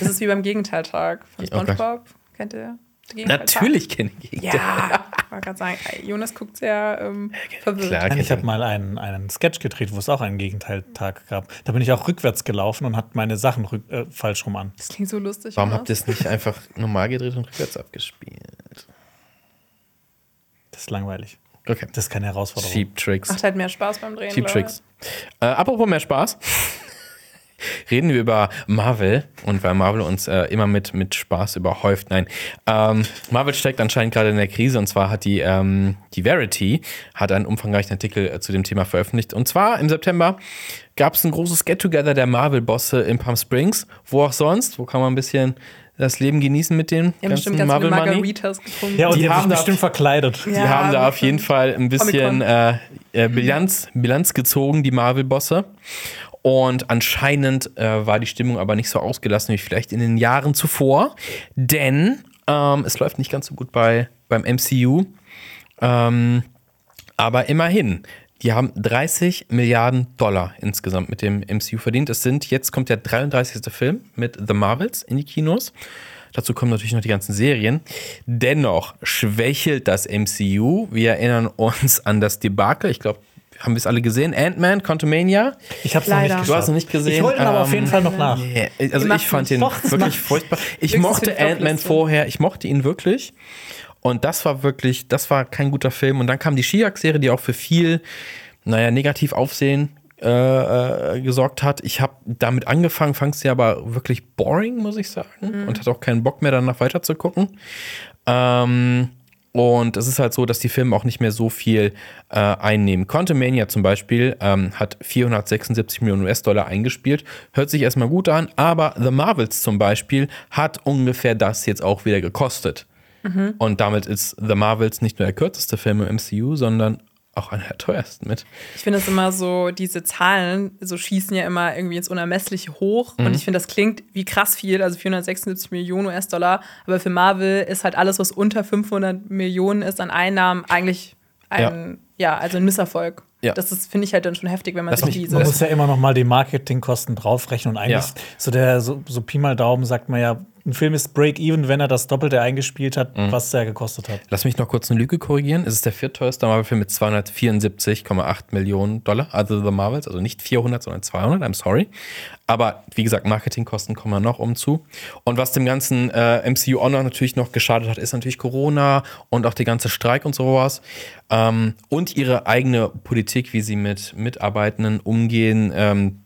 Das ist wie beim Gegenteiltag von. SpongeBob. Kennt ihr? Natürlich kenne ich ihn. Ja, ich wollte gerade sagen, Jonas guckt sehr ähm, verwirrt. Klar, ich habe mal einen, einen Sketch gedreht, wo es auch einen Gegenteiltag gab. Da bin ich auch rückwärts gelaufen und hatte meine Sachen rück, äh, falsch rum an. Das klingt so lustig. Warum Jonas. habt ihr es nicht einfach normal gedreht und rückwärts abgespielt? Das ist langweilig. Okay. Das ist keine Herausforderung. Cheap Tricks. Macht halt mehr Spaß beim Drehen. Cheap. Tricks. Äh, apropos mehr Spaß. Reden wir über Marvel und weil Marvel uns äh, immer mit, mit Spaß überhäuft. Nein, ähm, Marvel steckt anscheinend gerade in der Krise und zwar hat die, ähm, die Verity hat einen umfangreichen Artikel äh, zu dem Thema veröffentlicht. Und zwar im September gab es ein großes Get-Together der Marvel-Bosse in Palm Springs. Wo auch sonst, wo kann man ein bisschen das Leben genießen mit haben bestimmt ganzen ganz viele Marvel-Money. Margaritas getrunken. Ja, und Die die, haben sich da- bestimmt verkleidet. Die Ja, haben da auf jeden Fall ein bisschen äh, äh, Bilanz, Bilanz gezogen, die Marvel-Bosse. Und anscheinend äh, war die Stimmung aber nicht so ausgelassen wie vielleicht in den Jahren zuvor. Denn ähm, es läuft nicht ganz so gut bei, beim MCU. Ähm, aber immerhin, die haben 30 Milliarden Dollar insgesamt mit dem MCU verdient. Es sind, jetzt kommt der 33. Film mit The Marvels in die Kinos. Dazu kommen natürlich noch die ganzen Serien. Dennoch schwächelt das MCU. Wir erinnern uns an das Debakel. Ich glaube, haben wir es alle gesehen? Ant-Man, Quantumania. Ich habe es noch Leider. nicht Du hast geschaut. noch nicht gesehen. Ich hole ihn aber auf Ähm, jeden Fall noch nach. Nee, also ich fand ihn Doch, wirklich furchtbar. Ich mochte Ant-Man vorher, ich mochte ihn wirklich. Und das war wirklich, das war kein guter Film. Und dann kam die She-Hulk-Serie, die auch für viel, naja, negativ Aufsehen äh, äh, gesorgt hat. Ich habe damit angefangen, fand sie aber wirklich boring, muss ich sagen. Und hatte auch keinen Bock mehr, danach weiter zu gucken. Ähm, und es ist halt so, dass die Filme auch nicht mehr so viel äh, einnehmen. Quantumania zum Beispiel ähm, hat 476 Millionen US-Dollar eingespielt. Hört sich erstmal gut an, aber The Marvels zum Beispiel hat ungefähr das jetzt auch wieder gekostet. Und damit ist The Marvels nicht nur der kürzeste Film im MCU, sondern auch einer der teuersten mit. Ich finde es immer so, diese Zahlen so schießen ja immer irgendwie ins Unermessliche hoch. Und ich finde, das klingt wie krass viel, also 476 Millionen US-Dollar. Aber für Marvel ist halt alles, was unter 500 Millionen ist an Einnahmen, eigentlich ein, ja, also ein Misserfolg. Ja. Das ist, finde ich halt dann schon heftig, wenn man Lass sich diese. Man muss ja immer noch mal die Marketingkosten draufrechnen und eigentlich Ja. so der so, so Pi mal Daumen sagt man ja, ein Film ist Break-Even, wenn er das Doppelte eingespielt hat, Mhm. was er gekostet hat. Lass mich noch kurz eine Lüge korrigieren. Es ist der viertteuerste Marvel-Film mit 274,8 Millionen Dollar. Also The Marvels, also nicht 400, sondern 200. I'm sorry. Aber wie gesagt, Marketingkosten kommen da noch um zu. Und was dem ganzen äh, MCU noch natürlich noch geschadet hat, ist natürlich Corona und auch der ganze Streik und sowas. Ähm, und ihre eigene Politik, wie sie mit Mitarbeitenden umgehen. Ähm,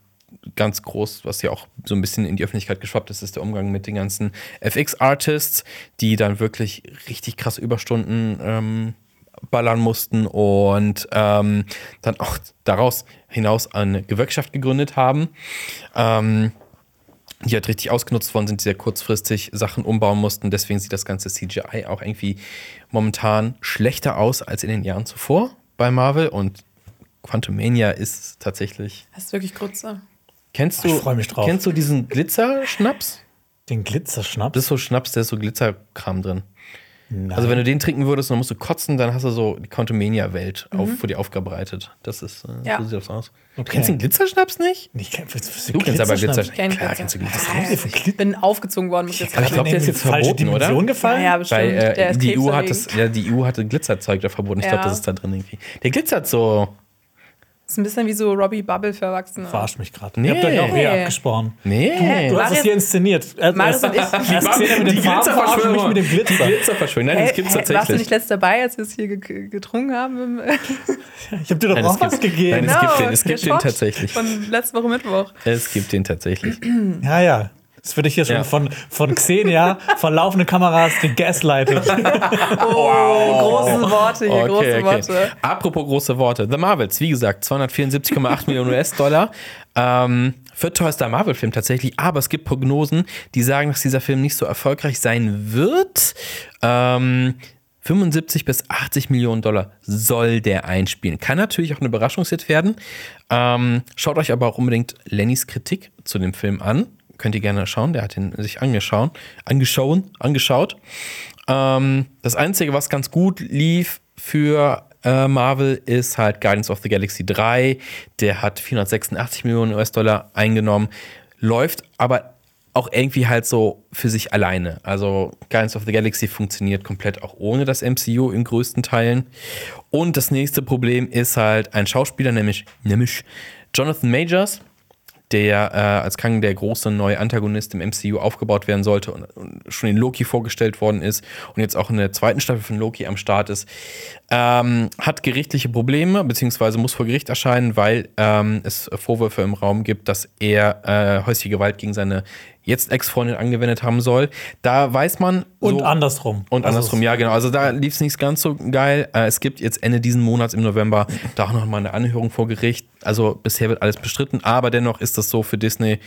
ganz groß, was ja auch so ein bisschen in die Öffentlichkeit geschwappt ist, ist der Umgang mit den ganzen FX-Artists, die dann wirklich richtig krasse Überstunden ähm, ballern mussten und ähm, dann auch daraus hinaus eine Gewerkschaft gegründet haben. Ähm, die halt richtig ausgenutzt worden sind, die sehr kurzfristig Sachen umbauen mussten. Deswegen sieht das ganze CGI auch irgendwie momentan schlechter aus als in den Jahren zuvor bei Marvel. Und Quantumania ist tatsächlich. Das ist wirklich Grütze. Kennst du, Ich freu mich drauf. Kennst du diesen Glitzer-Schnaps? Den Glitzerschnaps. Das ist so Schnaps, der ist so Glitzerkram drin. Also wenn du den trinken würdest, dann musst du kotzen, dann hast du so die Quantumania-Welt auf, vor dir aufgebreitet. Das ist, äh, Ja. so sieht das aus. Du Okay. kennst den Glitzerschnaps nicht? Ich kenn, was, was Du kennst aber Glitzerschnaps? Klar, Glitzer. kennst du Glitzer. Ah, Ich bin aufgezogen worden mit Glitzer. Aber ich glaube, der ist jetzt verboten, oder? Dimension Ja, gefallen? ja, bestimmt. Weil der äh, ist die, EU hat das, ja, die EU hatte Glitzerzeug da verboten. Ich Ja. glaube, das ist da drin irgendwie. Der glitzert so. Ist ein bisschen wie so Robbie Bubble für Erwachsene. Verarscht mich gerade. Nee. Ihr habt euch auch hier Nee. abgesprochen. Nee. Du hast Marius- es hier inszeniert. Äh, Marius und ich- erst gesehen mit dem Farben verarscht mich mit dem Glitzer. Glitzerverschwörung. Nein, das Hey, gibt's hey, warst du tatsächlich. nicht letzt dabei, als wir es hier ge getrunken haben? Ich hab dir doch Nein, auch es was gibt- gegeben. Nein, es gibt den, es gibt den tatsächlich. Von letzte Woche Mittwoch. Es gibt den tatsächlich. Ja, ja. Das würde ich hier schon Ja. von, von Xenia, von laufenden Kameras, gegaslightet. Oh, große Worte hier, große Worte. Apropos große Worte. The Marvels, wie gesagt, 274,8 Millionen US-Dollar. Ähm, viertteuerster Marvel-Film tatsächlich, aber es gibt Prognosen, die sagen, dass dieser Film nicht so erfolgreich sein wird. Ähm, 75 bis 80 Millionen Dollar soll der einspielen. Kann natürlich auch eine Überraschungshit werden. Ähm, schaut euch aber auch unbedingt Lennys Kritik zu dem Film an. Könnt ihr gerne schauen. Der hat ihn sich angeschaut, angeschaut, angeschaut. Ähm, das Einzige, was ganz gut lief für äh, Marvel, ist halt Guardians of the Galaxy 3. Der hat 486 Millionen US-Dollar eingenommen, läuft aber auch irgendwie halt so für sich alleine. Also Guardians of the Galaxy funktioniert komplett auch ohne das MCU in größten Teilen. Und das nächste Problem ist halt ein Schauspieler, nämlich, nämlich Jonathan Majors der äh, als Kang der große neue Antagonist im MCU aufgebaut werden sollte und, und schon in Loki vorgestellt worden ist und jetzt auch in der zweiten Staffel von Loki am Start ist, ähm, hat gerichtliche Probleme, beziehungsweise muss vor Gericht erscheinen, weil ähm, es Vorwürfe im Raum gibt, dass er äh, häusliche Gewalt gegen seine jetzt Ex-Freundin angewendet haben soll. Da weiß man. Und so, andersrum. und Also andersrum, ja, genau. Also da lief es nicht ganz so geil. Äh, es gibt jetzt Ende diesen Monats im November da auch noch mal eine Anhörung vor Gericht. Also bisher wird alles bestritten, aber dennoch ist das so für Disney,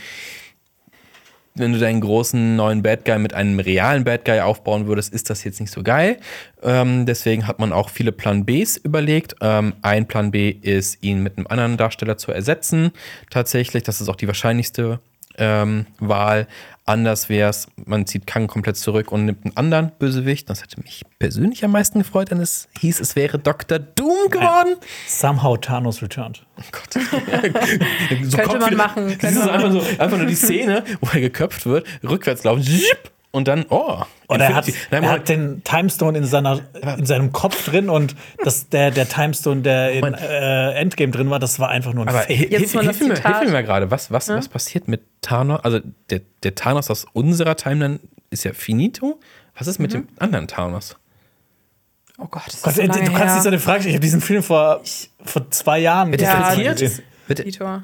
wenn du deinen großen neuen Bad Guy mit einem realen Bad Guy aufbauen würdest, ist das jetzt nicht so geil. Ähm, deswegen hat man auch viele Plan Bs überlegt. Ähm, ein Plan B ist, ihn mit einem anderen Darsteller zu ersetzen. Tatsächlich, das ist auch die wahrscheinlichste ähm, Wahl. Anders wäre es, man zieht Kang komplett zurück und nimmt einen anderen Bösewicht. Das hätte mich persönlich am meisten gefreut, wenn es hieß, es wäre Dr. Doom geworden. Somehow Thanos returned. So Könnte man wieder- machen, Das ist einfach, so, einfach nur die Szene, wo er geköpft wird, rückwärts laufen, und dann, oh. Und er hat, Nein, er hat den Timestone in, seiner, in seinem Kopf drin und das, der, der Timestone, der in äh, Endgame drin war, das war einfach nur ein aber Fake. hilf, Jetzt hilf, mal hilf, mir, hilf mir mal gerade, was, was, was passiert mit Thanos? Also der, der Thanos aus unserer Timeline ist ja finito. Was ist mit dem anderen Thanos? Oh Gott, das ist Gott, so äh, lange du kannst her. nicht so eine Frage stellen. Ich habe diesen Film vor, vor zwei Jahren Ja, letzte Mal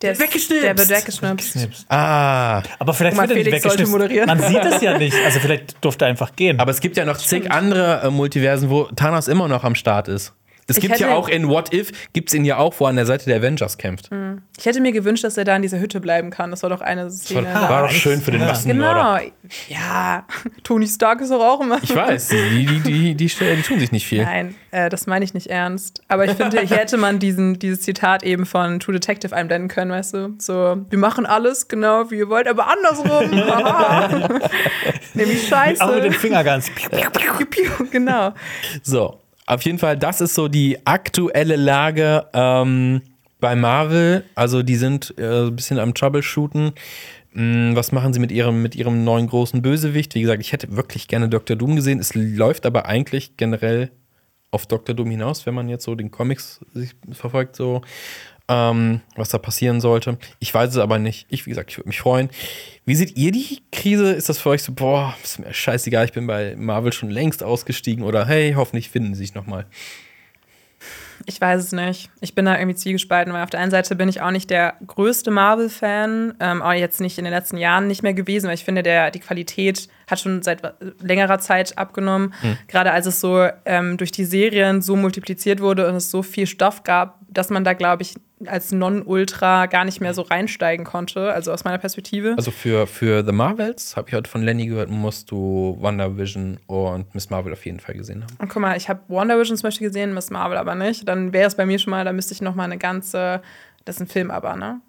Wird. Der ist Weggeschnipst. Der wird weggeschnipst. Ah, Aber vielleicht mal, wird er nicht Felix sollte weggeschnipst. moderieren. Man sieht es ja nicht. Also vielleicht durfte er einfach gehen. aber es gibt ja noch zig andere äh, Multiversen, wo Thanos immer noch am Start ist. Es Ich gibt ja auch in What If, gibt es ihn ja auch, wo er an der Seite der Avengers kämpft. Ich hätte mir gewünscht, dass er da in dieser Hütte bleiben kann. Das war doch eine Szene. War, war doch schön für den Ja. Massenmörder. genau. Ja, Tony Stark ist doch auch immer. Ich weiß, die, die, die, die, die tun sich nicht viel. Nein, äh, das meine ich nicht ernst. Aber ich finde, hier hätte man diesen, dieses Zitat eben von True Detective einblenden können, weißt du? So, wir machen alles genau wie ihr wollt, aber andersrum. Nämlich scheiße. Auch mit den Fingerguns. Piu, piu, genau. So, auf jeden Fall, das ist so die aktuelle Lage ähm, bei Marvel. Also die sind äh, ein bisschen am Troubleshooten. Hm, was machen sie mit ihrem, mit ihrem neuen großen Bösewicht? Wie gesagt, ich hätte wirklich gerne Dr. Doom gesehen. Es läuft aber eigentlich generell auf Dr. Doom hinaus, wenn man jetzt so den Comics verfolgt, so ähm, was da passieren sollte. Ich weiß es aber nicht. Ich, wie gesagt, ich würde mich freuen. Wie seht ihr die Krise? Ist das für euch so, boah, ist mir scheißegal, ich bin bei Marvel schon längst ausgestiegen oder hey, hoffentlich finden sie sich nochmal? Ich weiß es nicht. Ich bin da irgendwie zwiegespalten, weil auf der einen Seite bin ich auch nicht der größte Marvel-Fan, ähm, auch jetzt nicht in den letzten Jahren nicht mehr gewesen, weil ich finde, der, die Qualität hat schon seit längerer Zeit abgenommen. Hm. Gerade als es so ähm, durch die Serien so multipliziert wurde und es so viel Stoff gab, dass man da, glaube ich, als Non-Ultra gar nicht mehr so reinsteigen konnte, also aus meiner Perspektive. Also für, für The Marvels, habe ich heute von Lenny gehört, musst du WandaVision und Miss Marvel auf jeden Fall gesehen haben. Und guck mal, ich habe WandaVision zum Beispiel gesehen, Miss Marvel aber nicht. Dann wäre es bei mir schon mal, da müsste ich noch mal eine ganze, das ist ein Film aber, ne?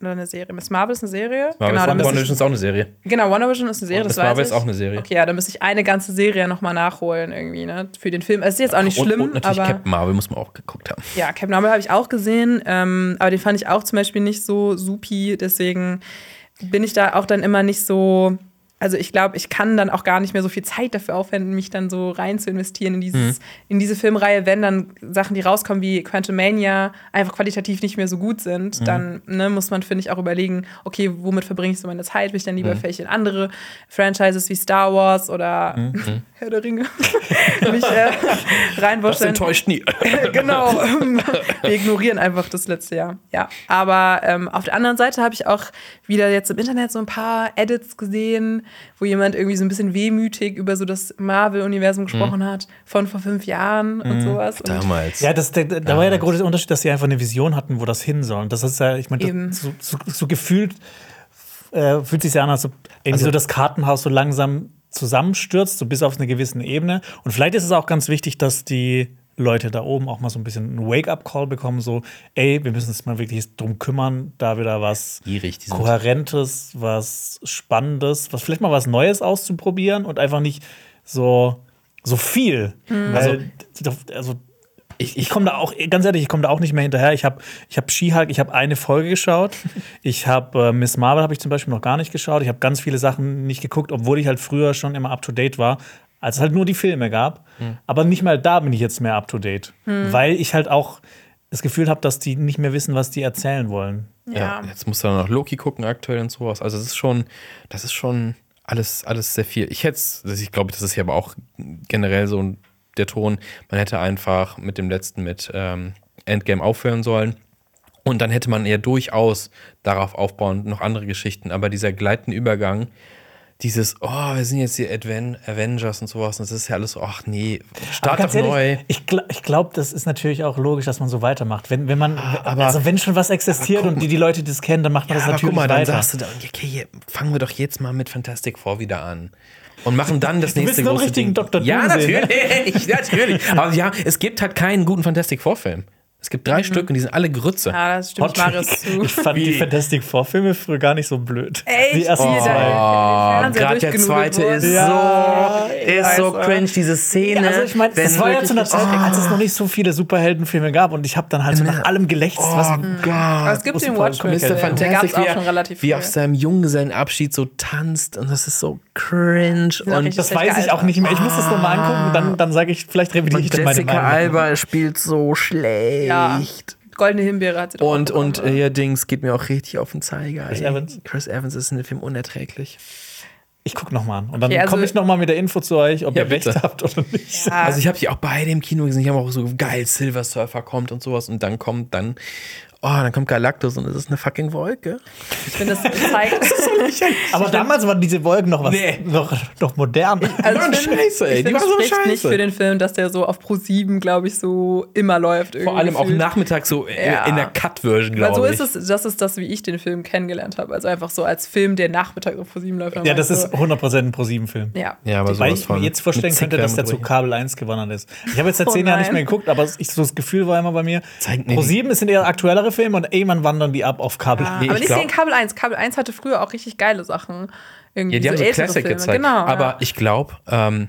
Oder eine Serie. Miss Marvel ist eine Serie. Marvel genau, Wonder Vision ist auch eine Serie. Genau, Wonder Vision ist eine Serie, Miss Marvel ist auch eine Serie. Okay, ja, dann müsste ich eine ganze Serie nochmal nachholen irgendwie, ne? Für den Film. Es ist jetzt auch nicht schlimm, und, und natürlich aber Captain Marvel muss man auch geguckt haben. Ja, Captain Marvel habe ich auch gesehen, ähm, aber den fand ich auch zum Beispiel nicht so supi, deswegen bin ich da auch dann immer nicht so also ich glaube, ich kann dann auch gar nicht mehr so viel Zeit dafür aufwenden, mich dann so rein zu investieren in, dieses, mhm. in diese Filmreihe, wenn dann Sachen, die rauskommen wie Quantumania, einfach qualitativ nicht mehr so gut sind, mhm. dann ne, muss man, finde ich, auch überlegen, okay, womit verbringe ich so meine Zeit? Will ich dann lieber mhm. vielleicht in andere Franchises wie Star Wars oder mhm. Herr der Ringe mich äh, reinwurschteln. Das enttäuscht nie. genau. Wir ignorieren einfach das letzte Jahr. Ja, aber ähm, auf der anderen Seite habe ich auch wieder jetzt im Internet so ein paar Edits gesehen, wo jemand irgendwie so ein bisschen wehmütig über so das Marvel-Universum mhm. gesprochen mhm. hat von vor fünf Jahren und mhm. sowas. Und Damals. Ja, das, da, da Damals. war ja der große Unterschied, dass sie einfach eine Vision hatten, wo das hin soll. Und das ist ja, ich meine, so, so, so, gefühlt äh, fühlt sich ja an, als ob irgendwie also, so das Kartenhaus so langsam zusammenstürzt, so bis auf eine gewisse Ebene. Und vielleicht ist es auch ganz wichtig, dass die Leute da oben auch mal so ein bisschen einen Wake-up-Call bekommen, so, ey, wir müssen uns mal wirklich drum kümmern, da wieder was Kohärentes, was Spannendes, was vielleicht mal was Neues auszuprobieren und einfach nicht so, so viel. Mhm. Weil, also, also ich, ich komme da auch, ganz ehrlich, ich komme da auch nicht mehr hinterher. Ich habe ich hab She-Hulk, ich habe eine Folge geschaut. Ich habe äh, Miss Marvel habe ich zum Beispiel noch gar nicht geschaut. Ich habe ganz viele Sachen nicht geguckt, obwohl ich halt früher schon immer up to date war als es halt nur die Filme gab. Mhm. Aber nicht mal da bin ich jetzt mehr up to date. Mhm. Weil ich halt auch das Gefühl habe, dass die nicht mehr wissen, was die erzählen wollen. Ja, ja jetzt musst du dann noch Loki gucken aktuell und sowas. Also das ist schon, das ist schon alles, alles sehr viel. Ich hätte ich glaube, das ist hier aber auch generell so der Ton, man hätte einfach mit dem letzten, mit ähm, Endgame aufhören sollen. Und dann hätte man eher durchaus darauf aufbauen, noch andere Geschichten. Aber dieser gleitende Übergang, dieses, oh, wir sind jetzt die Adven Avengers und sowas, und das ist ja alles so, ach nee, start doch ehrlich, neu. Ich, gl ich glaube, das ist natürlich auch logisch, dass man so weitermacht. Wenn, wenn man, ah, aber, also wenn schon was existiert und die, die Leute das kennen, dann macht man ja, das natürlich guck mal, weiter. Dann sagst du da, okay, fangen wir doch jetzt mal mit Fantastic Four wieder an und machen dann das nächste du bist große Ding. Dr. Ja, natürlich, natürlich. Aber ja, es gibt halt keinen guten Fantastic Four Film. Es gibt drei mhm. Stück und die sind alle Grütze. Ja, das stimmt Marius zu. Ich fand Wie? die Fantastic Four-Filme früher gar nicht so blöd. Echt? Die ersten oh, zwei. Gerade der zweite ist ja, so, ist so cringe, diese Szene. Ja, also ich meine, es war ja zu einer Zeit, oh. als es noch nicht so viele Superheldenfilme gab und ich habe dann halt so nach allem gelächzt. Oh was Gott. Aber es gibt den Watchmen. Mr. Fantastic, wie, er, wie auf seinem Junggesellenabschied so tanzt und das ist so cringe. Und das weiß ich auch nicht mehr. Ich muss das nochmal angucken, dann, dann sage ich, vielleicht revidiere ich dann meine Meinung. Jessica Alba spielt so schlecht. Ja. Goldene Himbeere hat sie doch Und, und ihr Dings geht mir auch richtig auf den Zeiger. Chris ey. Evans. Chris Evans ist in dem Film unerträglich. Ich gucke noch mal an. Und dann okay, also komme ich noch mal mit der Info zu euch, ob ja, ihr bitte. recht habt oder nicht. Ja. Also ich habe die auch beide im Kino gesehen. Ich habe auch so geil, Silver Surfer kommt und sowas. Und dann kommt dann oh, dann kommt Galactus und es ist eine fucking Wolke. Ich finde, das zeigt. Aber damals waren diese Wolken noch was, nee. noch, noch modern. Also die waren scheiße, ey. Die waren so scheiße. nicht für den Film, dass der so auf Pro 7, glaube ich, so immer läuft. Vor allem auch nachmittags so ja. in der Cut-Version, glaube ich. Weil so ist es, das ist das, wie ich den Film kennengelernt habe. Also einfach so als Film, der nachmittags auf Pro 7 läuft. Ja, das ist 100% ein Pro 7-Film. Ja. ja, aber Weil ich mir jetzt vorstellen könnte, dass der zu Kabel 1 gewandert ist. Ich habe jetzt seit oh zehn Jahren nicht mehr geguckt, aber ich, so das Gefühl war immer bei mir, Pro 7 sind eher aktuellere Filme und irgendwann wandern die ab auf Kabel. Ja, nee, aber nicht glaub, Kabel 1. Kabel 1 hatte früher auch richtig geile Sachen. Irgendwie ja, die so haben so Classic Filme. gezeigt. Genau, aber ja. ich glaube, ähm,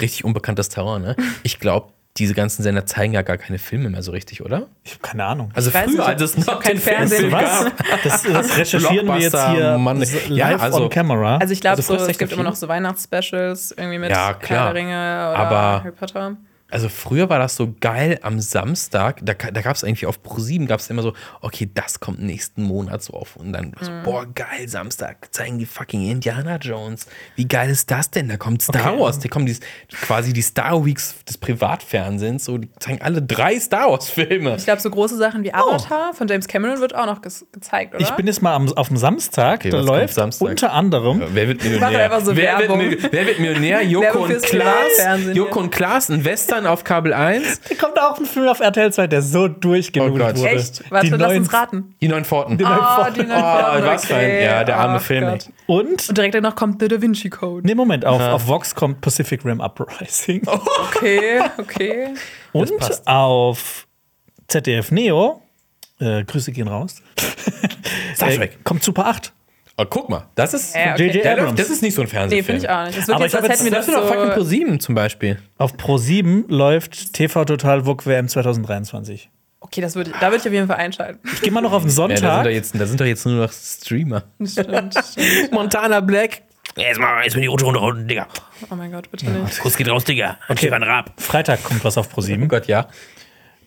richtig unbekanntes Terrain, ne? Ich glaube, diese ganzen Sender zeigen ja gar keine Filme mehr so richtig, oder? Ich habe keine Ahnung. Also früher, nicht, als es noch kein Fernsehen gab. Das, das recherchieren wir jetzt hier Mann. live ja, also, on camera. Also ich glaube, also so, es gibt immer noch so Weihnachtsspecials irgendwie mit ja, klar. Herr der Ringe oder aber Harry Potter. Also früher war das so geil am Samstag, da, da gab es eigentlich auf Pro7 gab es immer so, okay, das kommt nächsten Monat so auf und dann so, boah, geil, Samstag zeigen die fucking Indiana Jones. Wie geil ist das denn? Da kommt Star Okay. Wars, da kommen die, quasi die Star Weeks des Privatfernsehens, so, die zeigen alle drei Star Wars Filme. Ich glaube, so große Sachen wie Avatar von James Cameron wird auch noch ges gezeigt, oder? Ich bin jetzt mal am, auf dem Samstag, Okay, da läuft Samstag? unter anderem Wer wird Millionär? einfach so wer, wird, wer wird Millionär? Joko und Klaas. Joko ja. und Klaas, ein Western auf Kabel 1. Da kommt auch ein Film auf RTL 2, der so durchgelootet Oh wurde. Echt? Warte, Die lass neuen- uns raten. Die neuen Pforten. Die neuen Oh, Pforten. die neuen Oh, Pforten, was für ein- ja, der arme Film, ey. Und, Und direkt danach kommt The Da Vinci Code. nee, Moment, auf, auf Vox kommt Pacific Rim Uprising. Okay, okay. Und auf ZDF Neo, äh, Grüße gehen raus, Star äh, Trek. kommt Super 8. Oh, guck mal, das ist. Ja, okay. Abrams. das ist nicht so ein Nee, Fernsehfilm. finde ich auch nicht. Wird Aber jetzt, ich als hätten wir Das das ist doch fucking so... Pro 7 zum Beispiel. Auf Pro 7 läuft TV Total VUG WM 2023. Okay, das würde, da würde ich auf jeden Fall einschalten. Ich gehe mal noch auf den Ja, da, sind Sonntag. doch jetzt, da sind doch jetzt nur noch Streamer. Stimmt, stimmt. Montana Black. Jetzt mal, jetzt bin ich Runde runter, Digga. Oh mein Gott, bitte nicht. Kuss geht raus, Digga. Okay. Stefan Raab. Freitag kommt was auf Pro Oh 7. Gott, ja.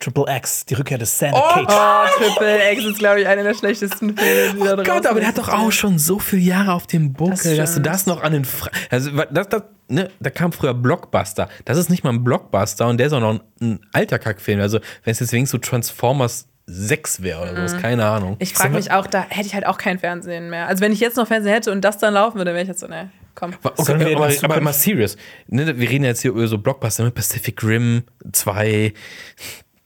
Triple X, die Rückkehr des Santa Oh, Cage. Oh, Triple X ist, glaube ich, einer der schlechtesten Filme, die da Oh Gott, aber der hat doch auch schon so viele Jahre auf dem Buckel, Das dass du das noch an den. Fra also, das, das, ne, da kam früher Blockbuster. Das ist nicht mal ein Blockbuster und der ist auch noch ein, ein alter Kackfilm. Also, wenn es jetzt wenigstens so Transformers 6 wäre oder sowas, keine Ahnung. Ich frage mich auch, da hätte ich halt auch kein Fernsehen mehr. Also wenn ich jetzt noch Fernsehen hätte und das dann laufen würde, wäre ich jetzt so, ne, komm. Okay, wir aber, aber mal serious. Ne, wir reden jetzt hier über so Blockbuster, ne? Pacific Rim 2,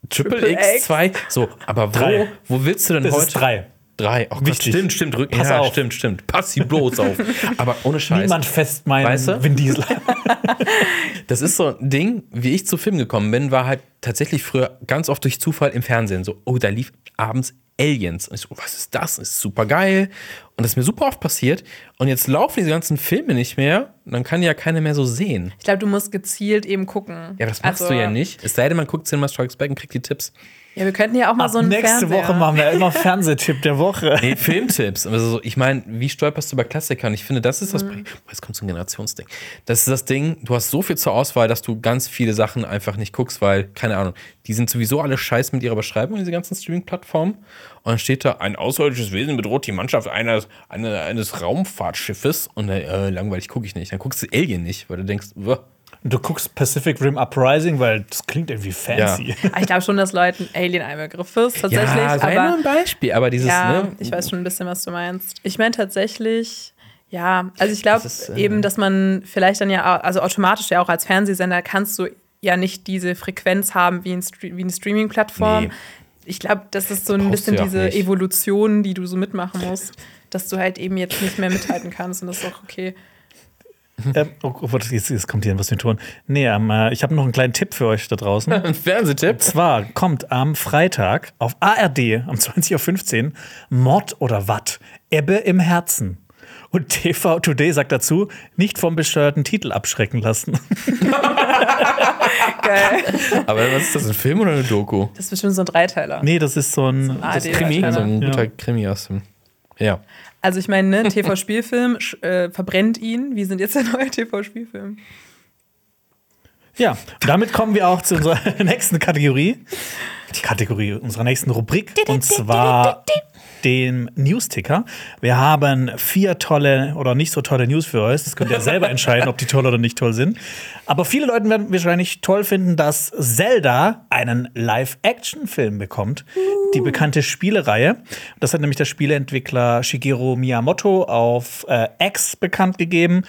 Triple, X. 2. So, aber wo, Drei. wo willst du denn Das heute? ist drei. Drei. Oh Gott, stimmt, stimmt. Rück, Pass ja, auf. stimmt, stimmt. Pass sie bloß auf. Aber ohne Scheiß. Niemand fest meinen Weißt du? Vin Diesel. Das ist so ein Ding, wie ich zu Film gekommen bin, war halt tatsächlich früher ganz oft durch Zufall im Fernsehen. So, oh, da lief abends Aliens. Und ich so, was ist das? Das ist super geil. Und das ist mir super oft passiert. Und jetzt laufen diese ganzen Filme nicht mehr. Und dann kann ja keiner mehr so sehen. Ich glaube, du musst gezielt eben gucken. Ja, das machst Also, du ja nicht. Es sei denn, man guckt Cinema Strikes Back und kriegt die Tipps. Ja, wir könnten ja auch mal Ab so einen nächste Fernseher. Woche machen wir immer Fernsehtipp der Woche. Nee, Filmtipps. Also so, ich meine, wie stolperst du über Klassiker? Und ich finde, das ist das. Mhm. Boah, Jetzt kommt so ein Generationsding. Das ist das Ding, du hast so viel zur Auswahl, dass du ganz viele Sachen einfach nicht guckst, weil, keine Ahnung, die sind sowieso alle scheiß mit ihrer Beschreibung, diese ganzen Streaming-Plattformen. Und dann steht da, ein außerirdisches Wesen bedroht die Mannschaft eines, eine, eines Raumfahrtschiffes. Und dann, äh, langweilig gucke ich nicht. Dann guckst du Alien nicht, weil du denkst, "Wuh." Du guckst Pacific Rim Uprising, weil das klingt irgendwie fancy. Aber ich glaube schon, dass Leuten Alien ein Begriff ist, tatsächlich. ja, sei nur aber ein Beispiel. Aber dieses, ja, ne, ich weiß schon ein bisschen, was du meinst. Ich meine tatsächlich, ja, also ich glaube Das äh, eben, dass man vielleicht dann ja, also automatisch ja auch als Fernsehsender kannst du ja nicht diese Frequenz haben wie, ein Stre wie eine Streaming-Plattform. Nee. Ich glaube, das ist so ein bisschen diese nicht. Evolution, die du so mitmachen musst, dass du halt eben jetzt nicht mehr mithalten kannst und das ist auch okay. Ähm, oh, oh, jetzt, jetzt kommt hier was mit Ton. Nee, ähm, äh, ich habe noch einen kleinen Tipp für euch da draußen. ein Fernsehtipp. Und zwar kommt am Freitag auf ARD um 20.15 Uhr Mord oder Watt, Ebbe im Herzen. Und TV Today sagt dazu, nicht vom bescheuerten Titel abschrecken lassen. Geil. Aber was ist das, ein Film oder eine Doku? Das ist bestimmt so ein Dreiteiler. nee, das ist so ein. Das die Krimi, Dreiteiler. so ein Ja. guter Krimi aus dem. Ja. Also ich meine, ne, TV-Spielfilm äh, verbrennt ihn. Wie sind jetzt der neue TV-Spielfilm? Ja, damit kommen wir auch zu unserer nächsten Kategorie. Die Kategorie unserer nächsten Rubrik. Und zwar dem News-Ticker. Wir haben vier tolle oder nicht so tolle News für euch. Das könnt ihr selber entscheiden, ob die toll oder nicht toll sind. Aber viele Leute werden wahrscheinlich toll finden, dass Zelda einen Live-Action-Film bekommt. Die bekannte Spielereihe. Das hat nämlich der Spieleentwickler Shigeru Miyamoto auf äh, X bekannt gegeben,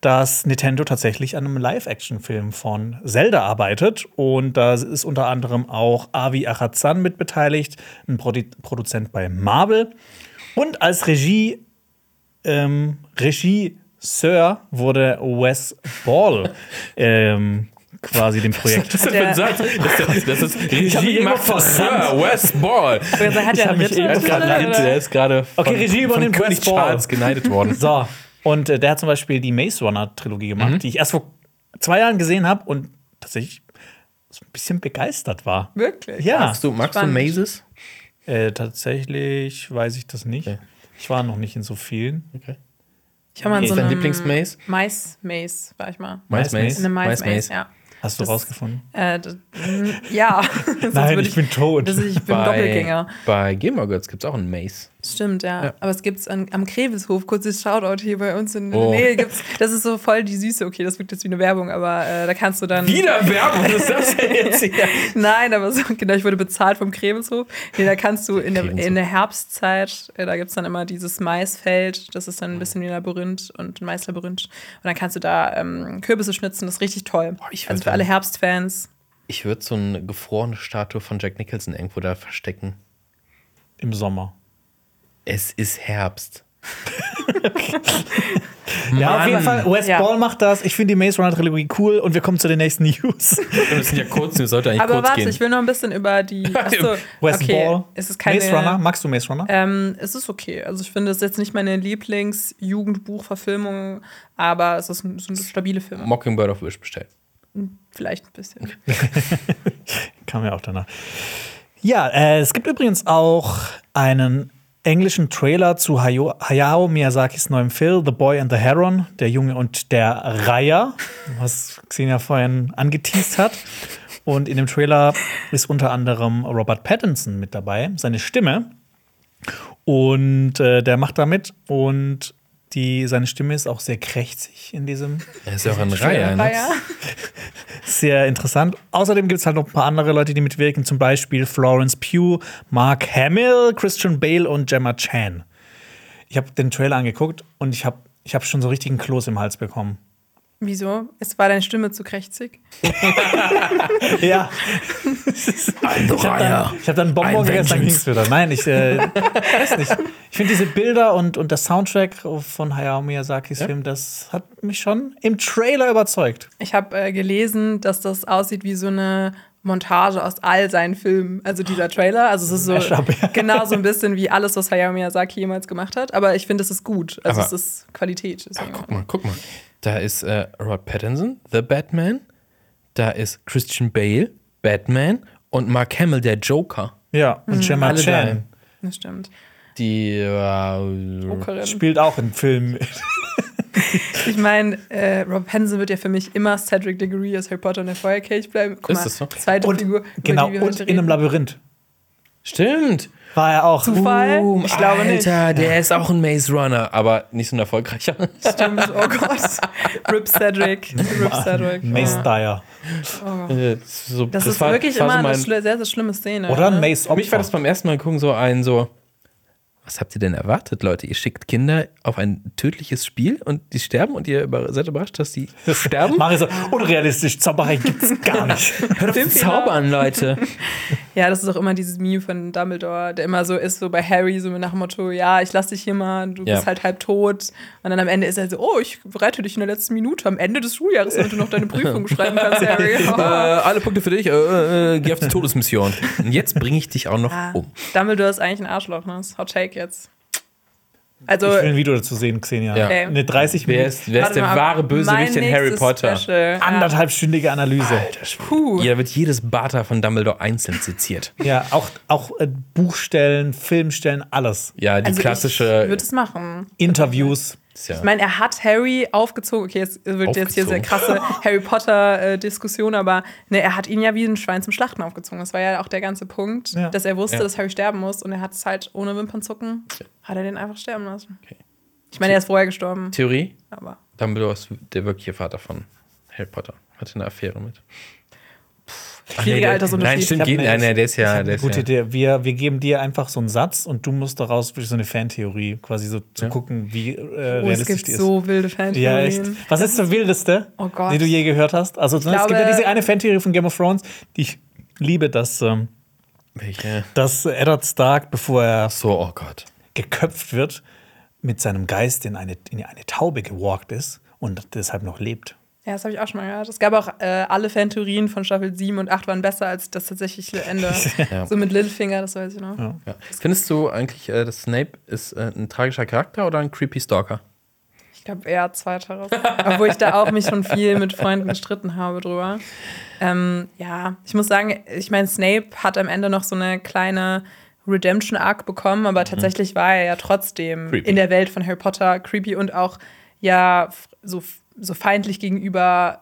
dass Nintendo tatsächlich an einem Live-Action-Film von Zelda arbeitet. Und da ist unter anderem auch Avi Aradzan mitbeteiligt, ein Produ Produzent bei Marvel. Und als Regie, ähm, Regisseur wurde Wes Ball ähm, quasi dem Projekt. Das ist Der- für ein Satz. Das, das ist Regie macht verrannt. Sir Wes Ball. Er hat einen mich eben Er ist gerade er ist gerade von, Okay, Regie von übernimmt Wes Ball. Charles geneidet worden. So, und äh, der hat zum Beispiel die Maze Runner-Trilogie gemacht, die ich erst vor zwei Jahren gesehen habe und tatsächlich so ein bisschen begeistert war. Wirklich? Ja. Magst du, magst du Spannend. Mazes? Äh, tatsächlich weiß ich das nicht. Okay. Ich war noch nicht in so vielen. Okay. Ich war mal in Ist so dein Lieblingsmaze? Mais-Maze, war ich mal. Mais Maze. In einem Mais Mais-Maze, ja. Hast du Das- rausgefunden? Äh, d- m, ja. Nein, würde ich bin tot. Das, ich bin Doppelgänger. bei Gamer Girls gibt es auch einen Mace. Stimmt, ja. Ja. Aber es gibt's an, am Krevelshof, kurzes Shoutout hier bei uns in der Oh. Nähe gibt's. Das ist so voll die Süße, okay, das wirkt jetzt wie eine Werbung, aber äh, da kannst du dann. Werbung, was ist das denn jetzt hier? Nein, aber so, genau, ich wurde bezahlt vom Krevelshof. Nee, da kannst du in der, in der Herbstzeit, äh, da gibt's dann immer dieses Maisfeld, das ist dann ein bisschen wie ein Labyrinth und ein Maislabyrinth. Und dann kannst du da ähm, Kürbisse schnitzen, das ist richtig toll. ich also für alle Herbstfans. Ich würde so eine gefrorene Statue von Jack Nicholson irgendwo da verstecken. Im Sommer. Es ist Herbst. Ja, auf jeden Fall. Wes Ja. Ball macht das. Ich finde die Maze Runner Trilogie cool und wir kommen zu den nächsten News. Das sind ja kurz, das sollte eigentlich Aber kurz warte, gehen. ich will noch ein bisschen über die. Achso, Wes okay. Ball. Es ist keine, Maze Runner. Magst du Maze Runner? Ähm, es ist okay. Also ich finde, es ist jetzt nicht meine Lieblings-Jugendbuchverfilmung, aber es ist ein, es sind stabile Filme. Mockingbird of Wish bestellt. Vielleicht ein bisschen. Kam ja auch danach. Ja, äh, es gibt übrigens auch einen englischen Trailer zu Hayao, Hayao Miyazakis neuem Film The Boy and the Heron, der Junge und der Reiher, was Xenia vorhin angeteased hat. Und in dem Trailer ist unter anderem Robert Pattinson mit dabei, seine Stimme. Und äh, der macht da mit und die, seine Stimme ist auch sehr krächzig in diesem Er ist ja auch ein Reihe, ne? Reiher. sehr interessant. Außerdem gibt es halt noch ein paar andere Leute, die mitwirken, zum Beispiel Florence Pugh, Mark Hamill, Christian Bale und Gemma Chan. Ich habe den Trailer angeguckt und ich habe ich hab schon so richtigen Kloß im Hals bekommen. Wieso? Es war deine Stimme zu krächzig. Ja, Ein ich habe dann, ich hab dann einen Bonbon Ein gegessen, dann Vengeance. ging's wieder. Nein, ich äh, weiß nicht. Ich finde diese Bilder und, und der Soundtrack von Hayao Miyazakis Film, das hat mich schon im Trailer überzeugt. Ich habe äh, gelesen, dass das aussieht wie so eine Montage aus all seinen Filmen. Also dieser Trailer. Also es ist so Mashup, ja. genau so ein bisschen wie alles, was Hayao Miyazaki jemals gemacht hat. Aber ich finde, es ist gut. Also Aber- es ist Qualität. Deswegen. guck mal, guck mal. Da ist äh, Robert Pattinson, The Batman. Da ist Christian Bale, Batman. Und Mark Hamill, der Joker. Ja, und Gemma Alle Chan Das stimmt. Die äh, spielt auch in Filmen. Ich meine, äh, Rob Pattinson wird ja für mich immer Cedric Diggory aus Harry Potter und der Feuerkelch bleiben. Guck Ist das so? zweite Und, Figur. genau, die wir und heute in einem. Labyrinth. Stimmt. War er auch. Zufall? Boom, ich glaube nicht. Alter, der ist auch ein Maze Runner, aber nicht so ein erfolgreicher. Stimmt, oh Gott. Rip Cedric. Rip Cedric. Mace Ja. Dyer. Äh, so, Das, ist war- wirklich war so immer eine mein- schli- sehr, sehr schlimme Szene. Oder ne? Mace Für mich war das Opfer. beim ersten Mal gucken so ein so, was habt ihr denn erwartet, Leute? Ihr schickt Kinder auf ein tödliches Spiel und die sterben und ihr seid überrascht, dass die sterben? Mario so, unrealistisch, Zauberei gibt's gar nicht. Hört auf zu zaubern, Leute. Ja, das ist auch immer dieses Meme von Dumbledore, der immer so ist, so bei Harry, so nach dem Motto, ja, ich lass dich hier mal, du Ja. bist halt halb tot. Und dann am Ende ist er so, oh, ich rette dich in der letzten Minute, am Ende des Schuljahres, damit du noch deine Prüfung schreiben kannst, Harry. äh, alle Punkte für dich, äh, äh, geh auf die Todesmission. Und jetzt bringe ich dich auch noch Ah, um. Dumbledore ist eigentlich ein Arschloch, ne? Das ist Hot Take jetzt. Also, Ich will ein Video dazu sehen, Xenia. Ja. Okay. Eine 30 Wer Minuten, ist, wer ist der mal, wahre Bösewicht in Harry Potter? Special. anderthalbstündige Analyse. Ja, da wird jedes Bata von Dumbledore einzeln seziert. Ja, auch, auch äh, Buchstellen, Filmstellen, alles. Ja, die Also klassische. Ich würde es machen. Interviews. Ja, Ich meine, er hat Harry aufgezogen. Okay, jetzt wird jetzt hier sehr Aufgezogen. krasse Harry Potter-Diskussion, aber ne, er hat ihn ja wie ein Schwein zum Schlachten aufgezogen. Das war ja auch der ganze Punkt, Ja. dass er wusste, Ja. dass Harry sterben muss und er hat es halt ohne Wimpernzucken, hat er den einfach sterben lassen. Okay. Ich meine, er ist vorher gestorben, Theorie: aber Dumbledore ist der wirkliche Vater von Harry Potter. Hatte eine Affäre mit. Schwierige der- Altersunterschied. Nein, stimmt, Ich hab geht, eine- nein, nein, der ist ja. Der eine ist gute ja Idee. Wir, wir geben dir einfach so einen Satz und du musst daraus wirklich so eine Fantheorie quasi so zu Ja. gucken, wie äh, oh, es realistisch gibt die ist. so wilde Ja, echt. Fantheorien. Was ist der wildeste, Oh Gott. die du je gehört hast? Also, es gibt ja glaube- diese eine Fantheorie von Game of Thrones, die ich liebe, dass, ähm, welche? dass Eddard Stark, bevor er So, oh Gott. geköpft wird, mit seinem Geist in eine, in eine Taube gewalkt ist und deshalb noch lebt. Ja, das habe ich auch schon mal gehört. Es gab auch äh, alle Fantheorien von Staffel 7 und 8 waren besser als das tatsächliche Ende. Ja. So mit Littlefinger, das weiß ich noch. Ja. Ja. Findest du eigentlich, äh, dass Snape ist äh, ein tragischer Charakter oder ein creepy Stalker? Ich glaube eher zweiteres. Obwohl ich da auch mich schon viel mit Freunden gestritten habe drüber. Ähm, ja, ich muss sagen, ich meine, Snape hat am Ende noch so eine kleine Redemption-Arc bekommen, aber tatsächlich war er ja trotzdem Creepy. in der Welt von Harry Potter creepy und auch ja so so feindlich gegenüber